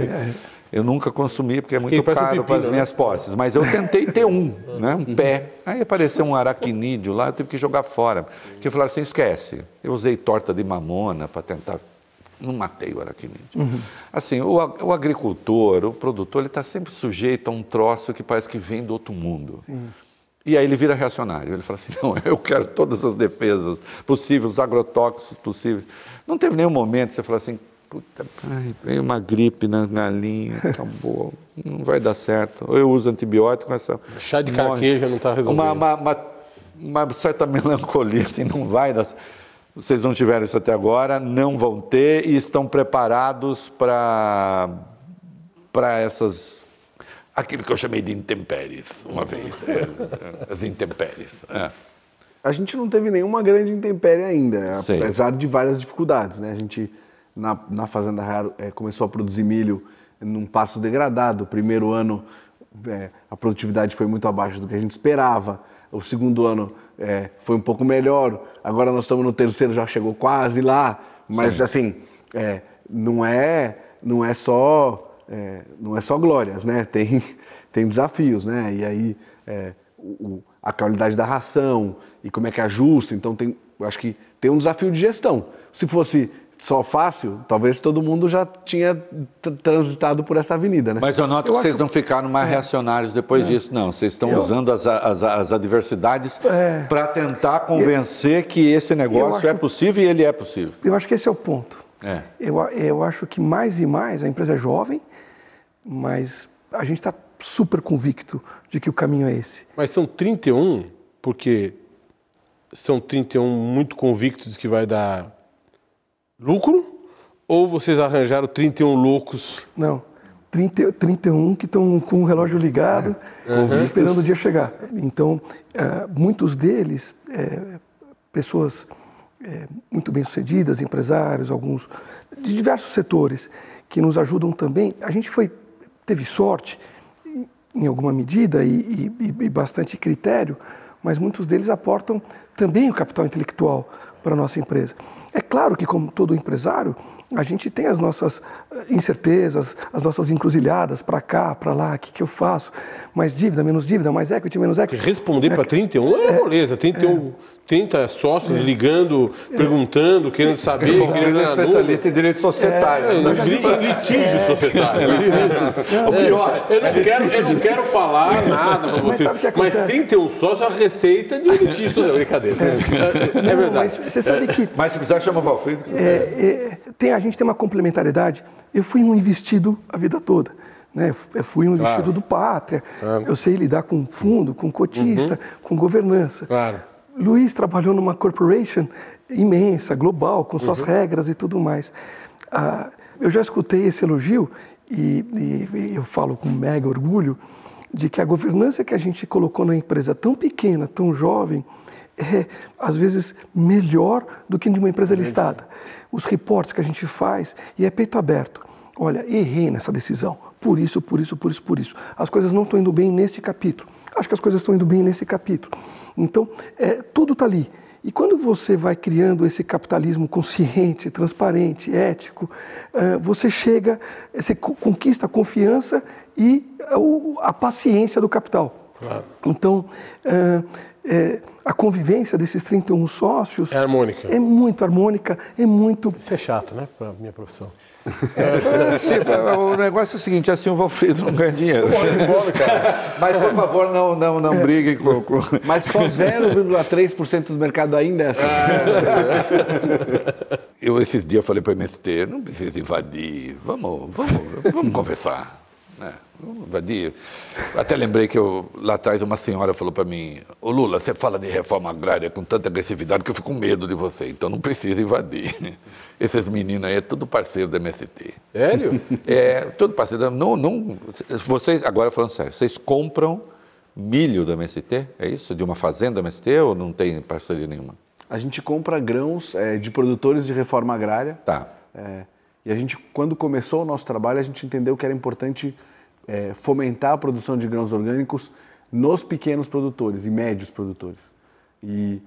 é, eu nunca consumi porque é muito caro para as né? minhas posses, mas eu tentei ter um, né, um pé. Aí apareceu um aracnídeo lá, eu tive que jogar fora. Que eu falei assim, esquece. Eu usei torta de mamona para tentar não matei o aracnídeo. Uhum. Assim, o, o, agricultor, o produtor, ele está sempre sujeito a um troço que parece que vem do outro mundo. Sim. E aí ele vira reacionário. Ele fala assim: não, eu quero todas as defesas possíveis, os agrotóxicos possíveis. Não teve nenhum momento que você falou assim: Puta, ai, veio uma gripe na galinha, acabou, não vai dar certo. Ou eu uso antibiótico, essa. Chá de carqueja não está resolvendo. Uma, uma, uma, uma, certa melancolia, assim, não vai dar Vocês não tiveram isso até agora, não vão ter e estão preparados para para essas. aquilo que eu chamei de intempéries, uma vez. É, as intempéries. É. A gente não teve nenhuma grande intempérie ainda, Sei. apesar de várias dificuldades, né? A gente na, na Fazenda Real é, começou a produzir milho num passo degradado. O primeiro ano é, a produtividade foi muito abaixo do que a gente esperava. O segundo ano é, foi um pouco melhor. Agora nós estamos no terceiro, já chegou quase lá. Mas Sim. assim, é, não é não é só é, não é só glórias, né? Tem tem desafios, né? E aí é, o, a qualidade da ração e como é que ajusta. Então tem, eu acho que tem um desafio de gestão. Se fosse só fácil, talvez todo mundo já tinha transitado por essa avenida, né? Mas eu noto eu que vocês acho... não ficaram mais é. reacionários depois é. disso, não. Vocês estão eu... usando as, as, as adversidades é. para tentar convencer eu... que esse negócio acho... é possível e ele é possível. Eu acho que esse é o ponto. É. Eu, eu acho que mais e mais a empresa é jovem, mas a gente está super convicto de que o caminho é esse. Mas são 31, porque são 31 muito convictos de que vai dar lucro? Ou vocês arranjaram 31 loucos? Não. 30, 31 que estão com o relógio ligado, uhum. esperando o dia chegar. Então, é, muitos deles, é, pessoas é, muito bem-sucedidas, empresários, alguns de diversos setores, que nos ajudam também. A gente foi, teve sorte, em alguma medida, e, e, e bastante critério, mas muitos deles aportam também o capital intelectual para a nossa empresa. É claro que, como todo empresário, a gente tem as nossas eh, incertezas, as nossas encruzilhadas para cá, para lá, o que, que eu faço? Mais dívida, menos dívida, mais equity, menos equity. Responder para 31 é, é moleza, 31, é, 30 sócios é. ligando, perguntando, querendo saber. Eu querendo um especialista em direito societário. É, né? em litígio societário. eu, não quero, eu não quero falar nada para vocês, mas, mas 31 sócios a receita de um litígio social. Brincadeira. É, é verdade. Mas você sabe que. Mas se precisar, chama o Valfrido. tem, a gente tem uma complementaridade. Eu fui um investido a vida toda. Né? Eu fui um investido claro. do Pátria. Claro. Eu sei lidar com fundo, com cotista, uhum. com governança. Claro. Luiz trabalhou numa corporation imensa, global, com suas uhum. regras e tudo mais. Ah, eu já escutei esse elogio e, e, eu falo com mega orgulho de que a governança que a gente colocou na empresa tão pequena, tão jovem, é às vezes melhor do que de uma empresa listada. Os reportes que a gente faz e é peito aberto. Olha, errei nessa decisão, por isso, por isso, por isso, por isso. As coisas não estão indo bem neste capítulo. Acho que as coisas estão indo bem nesse capítulo. Então, é, tudo está ali. E quando você vai criando esse capitalismo consciente, transparente, ético, é, você chega, você conquista a confiança e a paciência do capital. Claro. Então, é, a convivência desses 31 sócios. É harmônica. É muito harmônica, é muito. Isso é chato, né, para minha profissão. É, sim, o negócio é o seguinte: assim o Valfrido não ganha dinheiro. Mas, por favor, não, não, não é. briguem com, com. Mas só 0,3% do mercado ainda é assim. Eu, esses dias, falei para o MST: não precisa invadir, vamos, vamos, vamos conversar. Né? Vadia. Até lembrei que eu, lá atrás uma senhora falou para mim: Ô Lula, você fala de reforma agrária com tanta agressividade que eu fico com medo de você, então não precisa invadir. Esses meninos aí é tudo parceiro da MST. Sério? É, tudo parceiro. Não, não, vocês, agora falando sério, vocês compram milho da MST? É isso? De uma fazenda da MST ou não tem parceria nenhuma? A gente compra grãos é, de produtores de reforma agrária. Tá. É, e a gente, quando começou o nosso trabalho, a gente entendeu que era importante é, fomentar a produção de grãos orgânicos nos pequenos produtores e médios produtores. E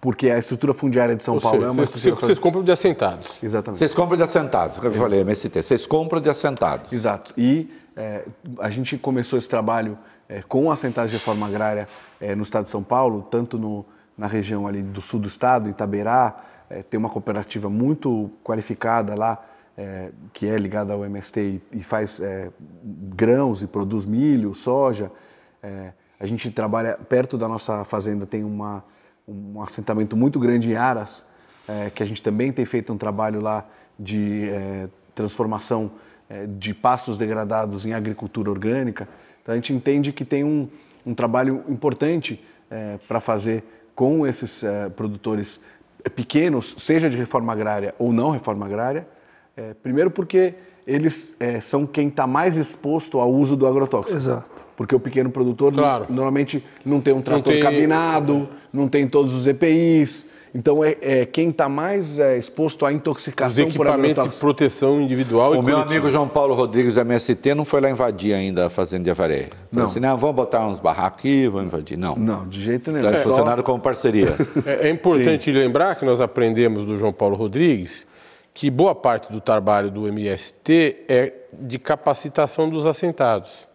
porque a estrutura fundiária de São Ou Paulo seja, é uma vocês, vocês compram de assentados. Exatamente. Vocês compram de assentados, que eu falei, MST. Vocês compram de assentados. Exato. E é, a gente começou esse trabalho é, com assentados de reforma agrária é, no estado de São Paulo, tanto no, na região ali do sul do estado, Itaberá, é, tem uma cooperativa muito qualificada lá, é, que é ligada ao MST e, faz é, grãos e produz milho, soja. É, a gente trabalha perto da nossa fazenda, tem uma, um assentamento muito grande em Aras, é, que a gente também tem feito um trabalho lá de é, transformação é, de pastos degradados em agricultura orgânica. Então a gente entende que tem um, um trabalho importante para fazer com esses produtores pequenos, seja de reforma agrária ou não reforma agrária, é, primeiro porque eles é, são quem está mais exposto ao uso do agrotóxico. Exato. Porque o pequeno produtor claro. normalmente não tem um trator tem... cabinado, não tem todos os EPIs. Então é, é quem está mais é, exposto à intoxicação Os equipamentos de proteção individual. O meu amigo João Paulo Rodrigues, MST, não foi lá invadir ainda a fazenda de Avaré. Falou assim, não, vamos botar uns barracos aqui, vamos invadir. Não. Não, de jeito nenhum. Está é, funcionando como parceria. É, é importante Sim. lembrar que nós aprendemos do João Paulo Rodrigues que boa parte do trabalho do MST é de capacitação dos assentados.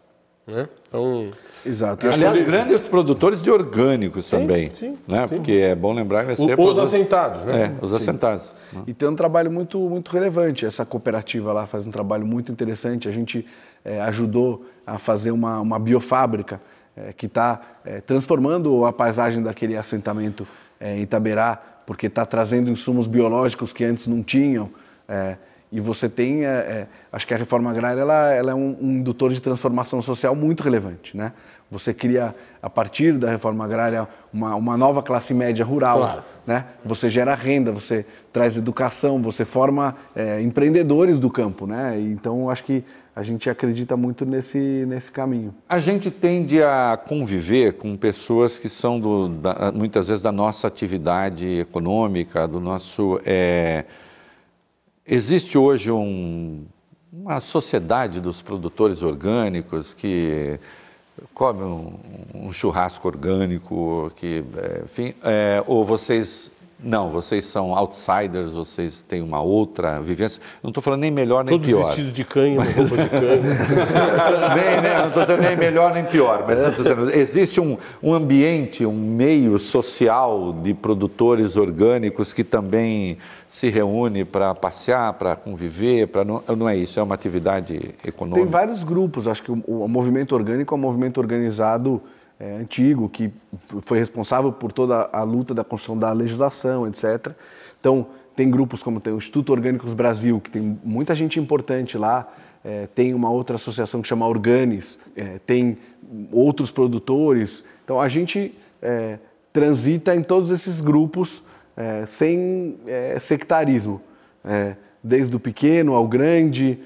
Né? Então, Exato. Aliás, ele... grandes produtores de orgânicos sim, também. Sim, né? Sim. Porque é bom lembrar que o, Os assentados, né? É, os assentados. E tem um trabalho muito, muito relevante. Essa cooperativa lá faz um trabalho muito interessante. A gente é, ajudou a fazer uma, uma biofábrica é, que está é, transformando a paisagem daquele assentamento é, em Itaberá porque está trazendo insumos biológicos que antes não tinham. É, e você tem, é, é, acho que a reforma agrária ela, ela é um, um, indutor de transformação social muito relevante. Né? Você cria, a partir da reforma agrária, uma, uma nova classe média rural. Claro. Né? Você gera renda, você traz educação, você forma é, empreendedores do campo. Né? Então, acho que a gente acredita muito nesse, nesse caminho. A gente tende a conviver com pessoas que são do, da, muitas vezes da nossa atividade econômica, do nosso. É... Existe hoje um, uma sociedade dos produtores orgânicos que come um, um churrasco orgânico, que, é, enfim, é, ou vocês não, vocês são outsiders, vocês têm uma outra vivência. Não estou falando nem melhor nem Todos pior. Todos vestidos de canha, roupa de canha. nem, nem, não estou dizendo nem melhor nem pior, mas dizendo, existe um, um ambiente, um meio social de produtores orgânicos que também se reúne para passear, para conviver, para não, não é isso, é uma atividade econômica. Tem vários grupos, acho que o, o movimento orgânico é um movimento organizado é, antigo, que foi responsável por toda a luta da construção da legislação, etc. Então, tem grupos como tem o Instituto Orgânicos Brasil, que tem muita gente importante lá, é, tem uma outra associação que chama Organis, é, tem outros produtores. Então, a gente é, transita em todos esses grupos é, sem é, sectarismo, desde o pequeno ao grande,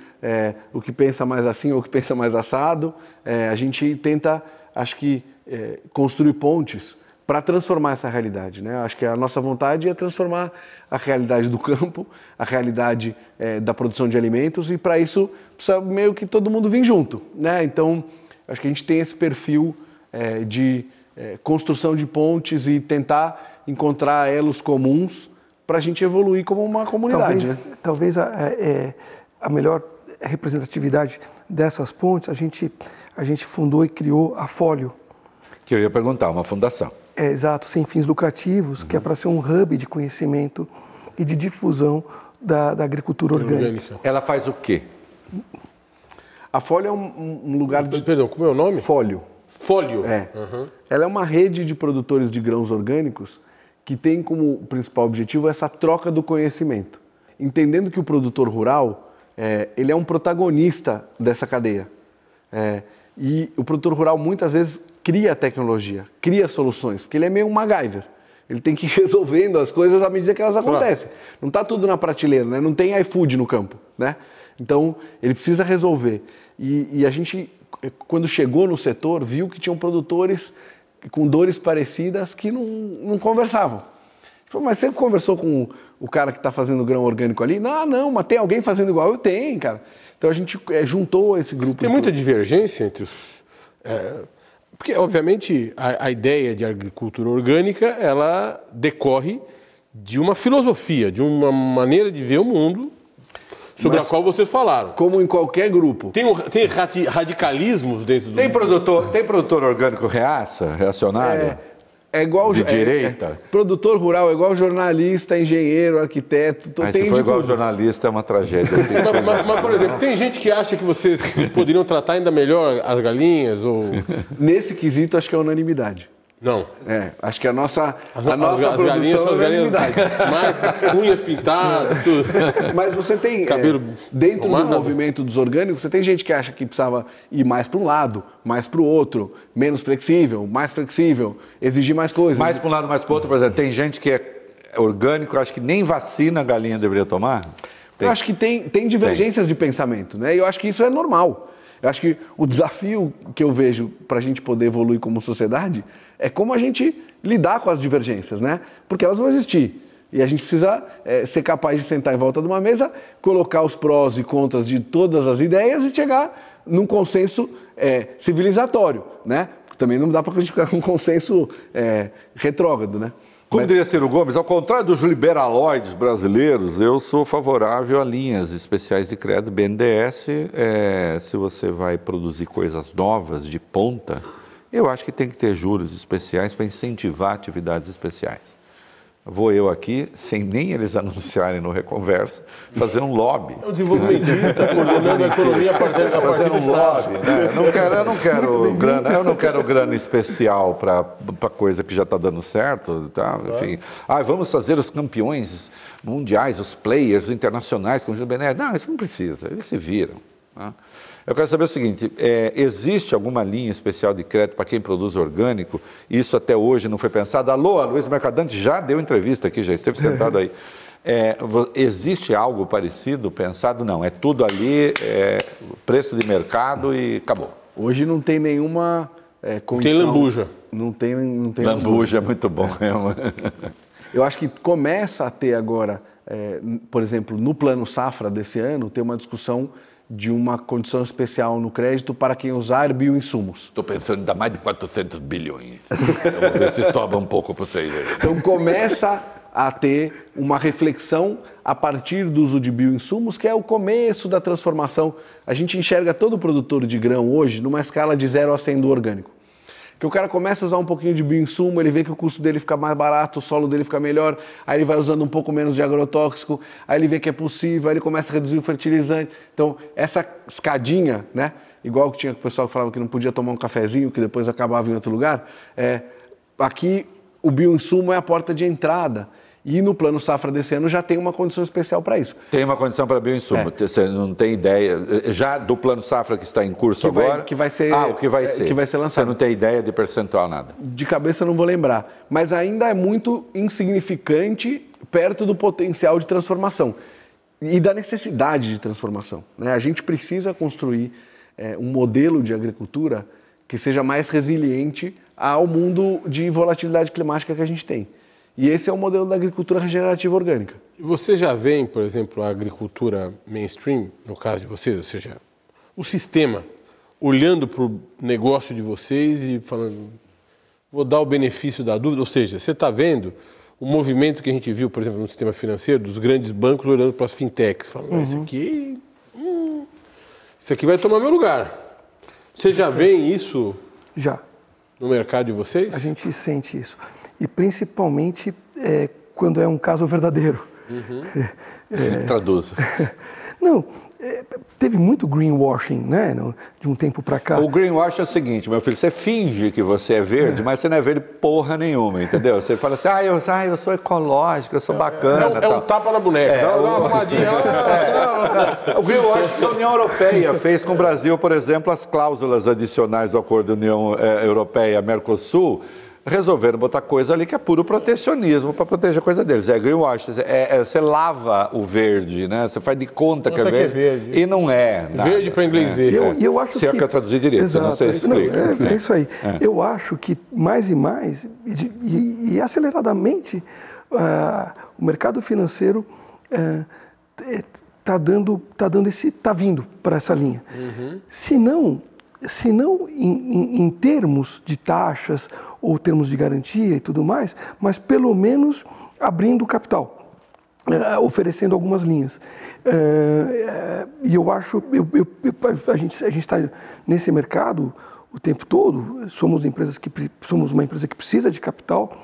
o que pensa mais assim ou o que pensa mais assado. a gente tenta, acho que, é, construir pontes para transformar essa realidade. Né? Acho que a nossa vontade é transformar a realidade do campo, a realidade é, da produção de alimentos, e para isso precisa meio que todo mundo vir junto. Né? Então, acho que a gente tem esse perfil é, de é, construção de pontes e tentar encontrar elos comuns para a gente evoluir como uma comunidade. Talvez, né? talvez a, é, a melhor representatividade dessas pontes, a gente, a gente fundou e criou a Fólio, que eu ia perguntar, uma fundação. É, exato, sem fins lucrativos, uhum. que é para ser um hub de conhecimento e de difusão da, da agricultura orgânica. Ela faz o quê? A Folha é um, um lugar de... Perdão, como é o nome? Fólio. Fólio? É. Uhum. Ela é uma rede de produtores de grãos orgânicos que tem como principal objetivo essa troca do conhecimento. Entendendo que o produtor rural, é, ele é um protagonista dessa cadeia. É, e o produtor rural muitas vezes cria tecnologia, cria soluções, porque ele é meio um MacGyver. Ele tem que ir resolvendo as coisas à medida que elas acontecem. Claro. Não está tudo na prateleira, né? não tem iFood no campo. Né? Então, ele precisa resolver. E, e, a gente, eh, quando chegou no setor, viu que tinham produtores com dores parecidas que não, não conversavam. Falou, mas você conversou com o cara que está fazendo grão orgânico ali? Não, não, mas tem alguém fazendo igual? Eu tenho, cara. Então a gente é, juntou esse grupo. Tem muita divergência entre os. É porque, obviamente, a, a, ideia de agricultura orgânica, ela decorre de uma filosofia, de uma maneira de ver o mundo sobre Mas, a qual vocês falaram. Como em qualquer grupo. Tem, um, tem radicalismos dentro do... Tem produtor, tem produtor orgânico reaça, reacionário? É. É igual de é, direita. É, produtor rural é igual jornalista, engenheiro, arquiteto. Mas se for igual tudo. jornalista é uma tragédia. mas, mas, mas, por exemplo, tem gente que acha que vocês poderiam tratar ainda melhor as galinhas ou nesse quesito acho que é unanimidade. Não. É, acho que a nossa, as, a nossa as, as galinhas são as é galinhas mais unhas pintadas, tudo. Mas você tem, Cabelo é, dentro tomado. do movimento dos orgânicos, você tem gente que acha que precisava ir mais para um lado, mais para o outro, menos flexível, mais flexível, exigir mais coisas. Mais para um lado, mais para o outro, por exemplo, tem gente que é orgânico, acho que nem vacina a galinha deveria tomar. Tem. Eu acho que tem, tem divergências tem. de pensamento, né? E eu acho que isso é normal. Eu acho que o desafio que eu vejo para a gente poder evoluir como sociedade é como a gente lidar com as divergências, né? Porque elas vão existir. E a gente precisa é, ser capaz de sentar em volta de uma mesa, colocar os prós e contras de todas as ideias e chegar num consenso é, civilizatório, né? Também não dá para a gente ficar com um consenso é, retrógrado, né? Como Mas... diria Ciro Gomes, ao contrário dos liberaloides brasileiros, eu sou favorável a linhas especiais de crédito BNDES. É, se você vai produzir coisas novas, de ponta, eu acho que tem que ter juros especiais para incentivar atividades especiais. Vou eu aqui, sem nem eles anunciarem no Reconversa, fazer um lobby. É o desenvolvimentista, coordenando a economia a partir, a fazer um lobby. Né? Eu não quero, eu não quero grana, eu não quero grana especial para coisa que já está dando certo. Tá? Enfim, ah, vamos fazer os campeões mundiais, os players internacionais com o Gil Bené. Não, isso não precisa, eles se viram. Né? Eu quero saber o seguinte: é, existe alguma linha especial de crédito para quem produz orgânico? Isso até hoje não foi pensado. Alô, a Luiz Mercadante já deu entrevista aqui, já esteve sentado aí. É, existe algo parecido pensado? Não, é tudo ali, é, preço de mercado e acabou. Hoje não tem nenhuma é, condição. Tem lambuja. Não tem, não tem lambuja. Lambuja é muito bom. É. Eu acho que começa a ter agora, é, por exemplo, no plano safra desse ano, ter uma discussão de uma condição especial no crédito para quem usar bioinsumos. Estou pensando em dar mais de 400 bilhões. Vamos ver se sobra um pouco para vocês. Então começa a ter uma reflexão a partir do uso de bioinsumos, que é o começo da transformação. A gente enxerga todo produtor de grão hoje numa escala de 0 a 100 do orgânico que o cara começa a usar um pouquinho de bioinsumo, ele vê que o custo dele fica mais barato, o solo dele fica melhor, aí ele vai usando um pouco menos de agrotóxico, aí ele vê que é possível, aí ele começa a reduzir o fertilizante. Então, essa escadinha, né? Igual que tinha o pessoal que falava que não podia tomar um cafezinho, que depois acabava em outro lugar, é, aqui o bioinsumo é a porta de entrada. E no plano safra desse ano já tem uma condição especial para isso. Tem uma condição para bioinsumo. É. Você não tem ideia. Já do plano safra que está em curso que agora. Vai, que vai ser. Ah, o que vai é, ser. Que vai ser lançado. Você não tem ideia de percentual, nada. De cabeça não vou lembrar. Mas ainda é muito insignificante perto do potencial de transformação e da necessidade de transformação. Né? A gente precisa construir é, um modelo de agricultura que seja mais resiliente ao mundo de volatilidade climática que a gente tem. E esse é o modelo da agricultura regenerativa orgânica. Você já vê, por exemplo, a agricultura mainstream, no caso de vocês, ou seja, o sistema olhando para o negócio de vocês e falando, vou dar o benefício da dúvida, ou seja, você está vendo o movimento que a gente viu, por exemplo, no sistema financeiro, dos grandes bancos olhando para as fintechs, falando, uhum. isso aqui, hum, isso aqui vai tomar meu lugar. Você já vê isso? Já. No mercado de vocês? A gente sente isso e principalmente é, quando é um caso verdadeiro. Uhum. É, Traduza. Não, é, teve muito greenwashing, né, de um tempo para cá. O greenwashing é o seguinte, meu filho, você finge que você é verde, é. mas você não é verde porra nenhuma, entendeu? Você fala assim, ah, eu, ah, eu sou ecológico, eu sou bacana. É, é um tapa na boneca, dá, uma arrumadinha. É. o greenwashing que a União Europeia fez com o Brasil, por exemplo, as cláusulas adicionais do Acordo União é, Europeia-Mercosul, resolveram botar coisa ali que é puro protecionismo para proteger a coisa deles. É greenwash, é, é, você lava o verde, né? Você faz de conta que é, verde, que é, verde, e não é. Nada. Verde para inglês é. ver. Eu, eu acho se que... é que eu traduzi direito, Exato, não sei se explica. Não, é, é, isso aí. É. Eu acho que mais e mais, e, e, e aceleradamente, uh, o mercado financeiro está uh, dando, tá dando esse, está vindo para essa linha. Uhum. Se não se não em, em, em, termos de taxas ou termos de garantia e tudo mais, mas pelo menos abrindo capital, é, oferecendo algumas linhas. É, é, e eu acho, eu, eu, a gente a está nesse mercado o tempo todo, somos empresas que somos uma empresa que precisa de capital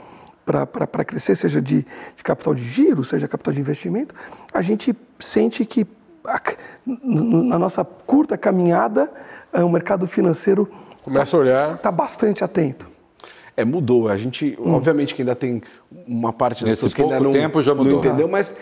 para crescer, seja de, de capital de giro, seja capital de investimento, a gente sente que na nossa curta caminhada o mercado financeiro começa tá, está bastante atento. É, mudou. A gente, hum. obviamente, que ainda tem uma parte das pessoas que ainda não, tempo já mudou. não entendeu, mas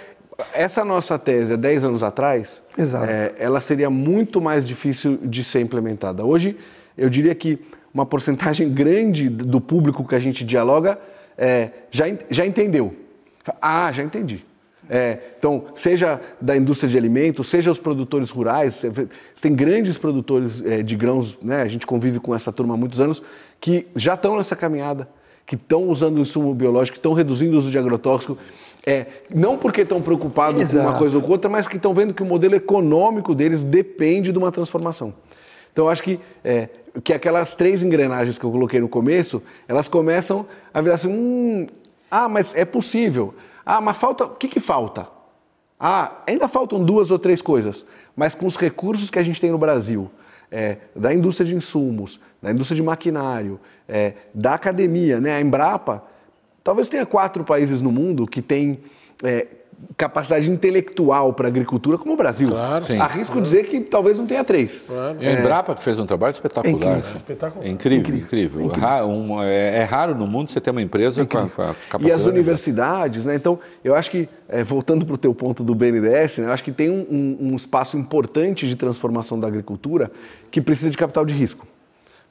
essa nossa tese, 10 anos atrás, é, ela seria muito mais difícil de ser implementada. Hoje, eu diria que uma porcentagem grande do público que a gente dialoga é, já, já entendeu. Ah, já entendi. É, então, seja da indústria de alimentos, seja os produtores rurais, tem grandes produtores é, de grãos, né? a gente convive com essa turma há muitos anos, que já estão nessa caminhada, que estão usando o insumo biológico, que estão reduzindo o uso de agrotóxico, é, não porque estão preocupados Exato. com uma coisa ou com outra, mas que estão vendo que o modelo econômico deles depende de uma transformação. Então, acho que, é, que aquelas três engrenagens que eu coloquei no começo, elas começam a virar assim, hum, ah, mas é possível. Ah, mas falta. O que, que falta? Ah, ainda faltam duas ou três coisas, mas com os recursos que a gente tem no Brasil, é, da indústria de insumos, da indústria de maquinário, é, da academia, né? A Embrapa, talvez tenha quatro países no mundo que tem é, capacidade intelectual para a agricultura como o Brasil. Claro, Sim. Arrisco claro. dizer que talvez não tenha três. Claro. É, a Embrapa que fez um trabalho espetacular. É incrível. Né? espetacular. É incrível, incrível. incrível. incrível. Um, é, é, raro no mundo você ter uma empresa com a, com a, capacidade. E as universidades, né? Então, eu acho que, é, voltando para o teu ponto do BNDES, né, eu acho que tem um, um, um espaço importante de transformação da agricultura que precisa de capital de risco.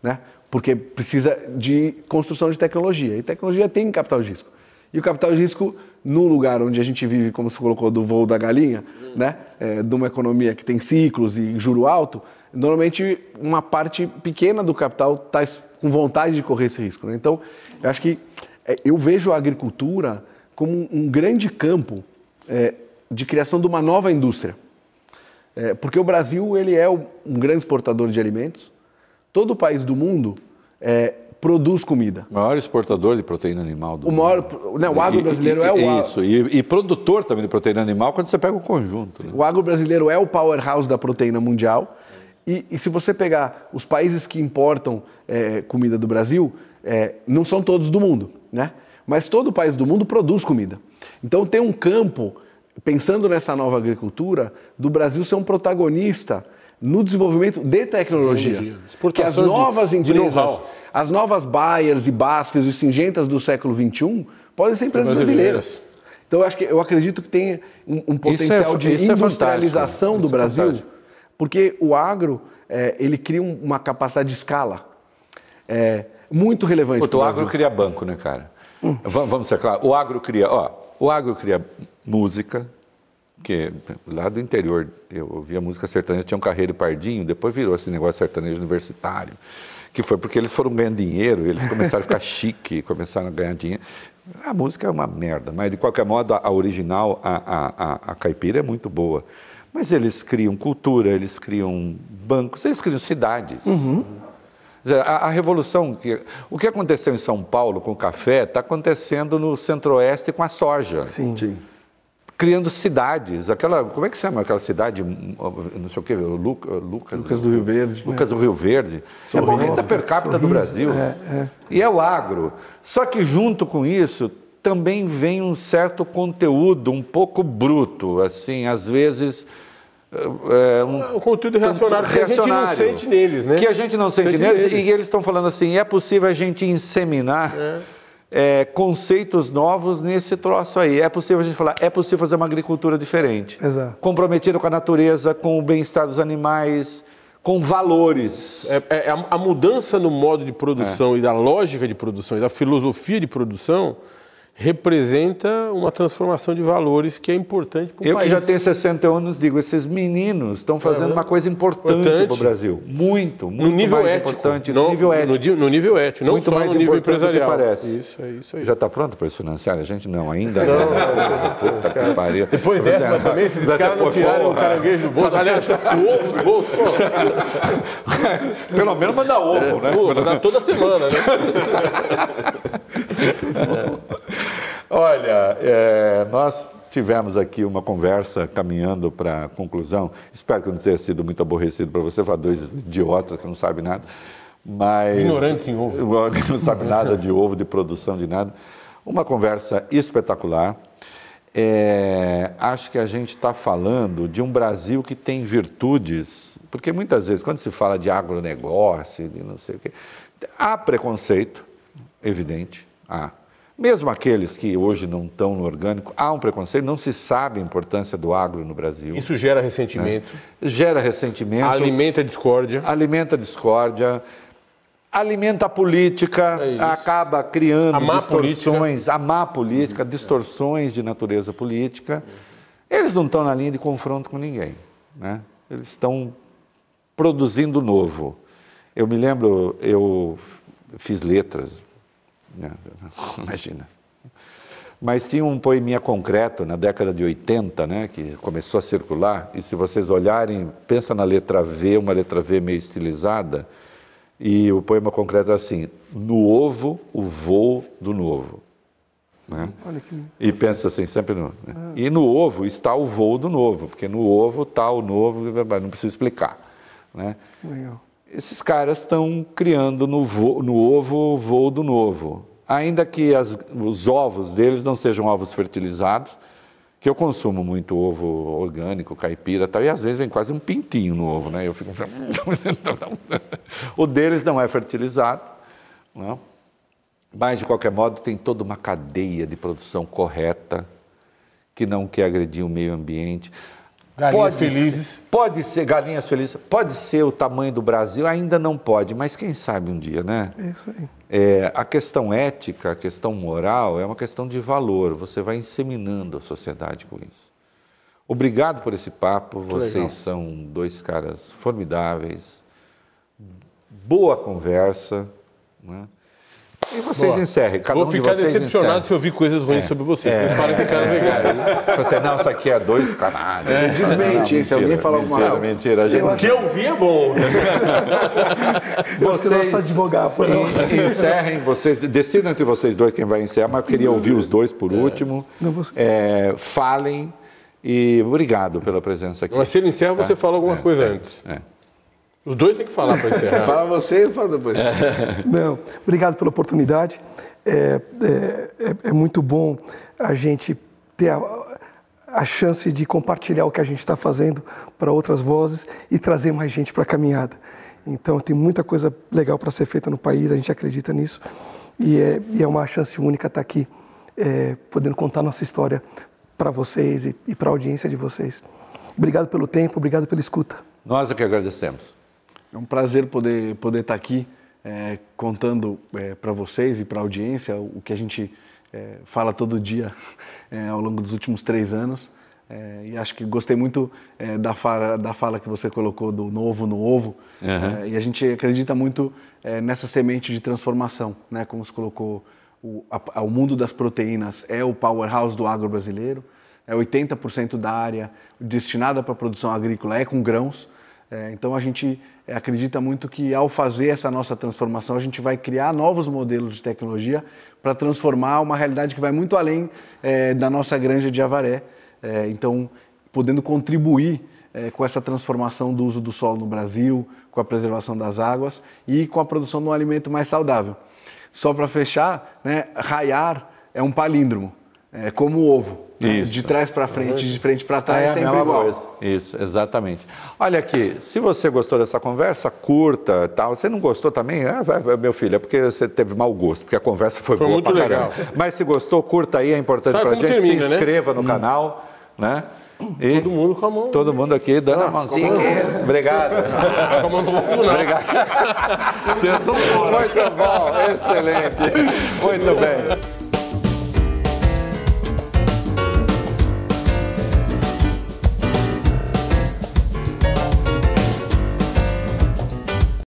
Né? Porque precisa de construção de tecnologia. E tecnologia tem capital de risco. E o capital de risco no lugar onde a gente vive, como você colocou, do voo da galinha, hum. né? É, de uma economia que tem ciclos e juro alto, normalmente uma parte pequena do capital está com vontade de correr esse risco. Né? Então, eu acho que é, eu vejo a agricultura como um grande campo é, de criação de uma nova indústria. É, porque o Brasil ele é um grande exportador de alimentos. Todo país do mundo é, produz comida. O maior exportador de proteína animal do o maior, mundo. Né, o agro brasileiro e, e, é o Isso, e, e, produtor também de proteína animal quando você pega o conjunto. Né? O agro brasileiro é o powerhouse da proteína mundial. E, e se você pegar os países que importam é, comida do Brasil, é, não são todos do mundo, né? Mas todo país do mundo produz comida. Então tem um campo, pensando nessa nova agricultura, do Brasil ser um protagonista no desenvolvimento de tecnologia. tecnologia. Porque as novas de, empresas, de as novas Bayers e Basfes e Singentas do século XXI podem ser empresas brasileiras. Então eu, acho que, eu acredito que tem um, um potencial é, de é industrialização é do Brasil, porque o agro é, ele cria uma capacidade de escala é, muito relevante. Puta, o agro cria banco, né, cara? Hum. Vamos, vamos ser claros. O agro cria, ó, o agro cria música, que lá do interior eu ouvia música sertaneja, tinha um carreiro pardinho, depois virou esse negócio sertanejo universitário, que foi porque eles foram ganhando dinheiro, eles começaram a ficar chique, começaram a ganhar dinheiro. A música é uma merda, mas de qualquer modo a, original, a, a, a, caipira é muito boa. Mas eles criam cultura, eles criam bancos, eles criam cidades. Uhum. A, a, revolução, que, o que aconteceu em São Paulo com o café, está acontecendo no centro-oeste com a soja. Sim. Sim criando cidades. Aquela, como é que se chama aquela cidade, não sei o quê, Luca, Lucas, Lucas do Rio Verde. Lucas do Rio Verde. é a renda per capita sorriso, do Brasil. É, é. E é o agro. Só que junto com isso também vem um certo conteúdo um pouco bruto, assim, às vezes... É, um, um conteúdo reacionário, que a gente não sente neles, né? Que a gente não sente, sente neles, neles, e eles estão falando assim, é possível a gente inseminar... É é, conceitos novos nesse troço aí. É possível a gente falar, é possível fazer uma agricultura diferente. Exato. Comprometida com a natureza, com o bem-estar dos animais, com valores. É, é a, a, mudança no modo de produção é. e da lógica de produção e da filosofia de produção representa uma transformação de valores que é importante para o país. Eu que já tenho 60 anos digo, esses meninos estão fazendo uma coisa importante, para o Brasil. Muito, muito no nível mais ético, importante. No, no nível ético. No, no, nível ético, não muito só mais no nível empresarial. parece. Isso, é isso aí. Já está pronto para isso financiar? A gente não, ainda não. não. Puta que pariu. Depois dessa, mas também, se esses caras não tirarem o caranguejo do bolso, aliás, o ovo do bolso, Pelo menos mandar ovo, né? Pô, toda semana, né? Olha, é, nós tivemos aqui uma conversa caminhando para a conclusão. Espero que não tenha sido muito aborrecido para você, para dois idiotas que não sabem nada. Mas, Ignorantes em ovo. Não sabe nada de ovo, de produção, de nada. Uma conversa espetacular. É, acho que a gente está falando de um Brasil que tem virtudes, porque muitas vezes, quando se fala de agronegócio, de não sei o quê, há preconceito, evidente, há. Mesmo aqueles que hoje não estão no orgânico, há um preconceito, não se sabe a importância do agro no Brasil. Isso gera ressentimento. Né? Gera ressentimento. Alimenta a discórdia. Alimenta a discórdia. Alimenta a política, é acaba criando a má distorções, política. a má política, distorções de natureza política. Eles não estão na linha de confronto com ninguém. Né? Eles estão produzindo novo. Eu me lembro, eu fiz letras, né? Imagina. Mas tinha um poeminha concreto na década de 80, né, que começou a circular, e se vocês olharem, pensa na letra V, uma letra V meio estilizada, e o poema concreto é assim: No ovo, o voo do novo. Né? Olha que... E pensa assim, sempre no. Né? Ah. E no ovo está o voo do novo, porque no ovo está o novo, não preciso explicar. Né? Legal esses caras estão criando no, vo, no ovo o voo do novo. Ainda que as, os ovos deles não sejam ovos fertilizados, que eu consumo muito ovo orgânico, caipira, tal, e às vezes vem quase um pintinho no ovo, né? Eu fico o deles não é fertilizado, não? É? mas de qualquer modo tem toda uma cadeia de produção correta que não quer agredir o meio ambiente. Galinhas pode felizes. Ser, pode ser galinhas felizes, pode ser o tamanho do Brasil, ainda não pode, mas quem sabe um dia, né? É isso aí. É, a questão ética, a questão moral é uma questão de valor. Você vai inseminando a sociedade com isso. Obrigado por esse papo. Muito Vocês legal. são dois caras formidáveis. Boa conversa. Né? E vocês Boa. encerrem. Cada Vou um ficar de decepcionado se eu ouvir coisas ruins é. sobre vocês. É. Vocês parecem caras é. legais. Você, não, isso aqui é dois canais. É, desmente, se alguém falar alguma coisa. Mentira, mentira. Gente... O que eu vi é bom. vocês advogar por encerrem, vocês, decidam entre vocês dois quem vai encerrar, mas eu queria ouvir os dois por é. último. Não, você... é, falem e obrigado pela presença aqui. Mas se ele encerra, você é, fala alguma é, coisa antes. Os dois têm que falar para encerrar. Fala você e fala depois. Não, obrigado pela oportunidade. É, é, é, muito bom a gente ter a, a chance de compartilhar o que a gente está fazendo para outras vozes e trazer mais gente para a caminhada. Então, tem muita coisa legal para ser feita no país, a gente acredita nisso. E é, e é uma chance única estar aqui, é, podendo contar nossa história para vocês e, e para a audiência de vocês. Obrigado pelo tempo, obrigado pela escuta. Nós é que agradecemos. É um prazer poder, poder estar aqui é, contando é, para vocês e para a audiência o que a gente é, fala todo dia é, ao longo dos últimos três anos. É, e acho que gostei muito é, da, fala, da fala que você colocou do novo no ovo. Uhum. e a gente acredita muito nessa semente de transformação, né? como você colocou, o, a, o mundo das proteínas é o powerhouse do agro brasileiro. É 80% da área destinada para a produção agrícola é com grãos. É, então a gente acredita muito que ao fazer essa nossa transformação a gente vai criar novos modelos de tecnologia para transformar uma realidade que vai muito além é, da nossa granja de Avaré. É, então, podendo contribuir é, com essa transformação do uso do solo no Brasil, com a preservação das águas e com a produção de um alimento mais saudável. Só para fechar, né, raiar é um palíndromo, é como o ovo. Isso. De trás para frente, de frente para trás, é, é sempre igual. Coisa. Isso, exatamente. Olha aqui, se você gostou dessa conversa, curta tal. Se não gostou também, é, meu filho, é porque você teve mau gosto, porque a conversa foi, foi boa muito legal. Mas se gostou, curta aí, é importante para a gente. Termina, se né? inscreva né? no hum. canal, né? E todo mundo com a mão. Todo mundo aqui dando ah, a mãozinha aqui. Obrigado. Com a mão no ovo, não. Obrigado. Muito bom, excelente. Muito bem.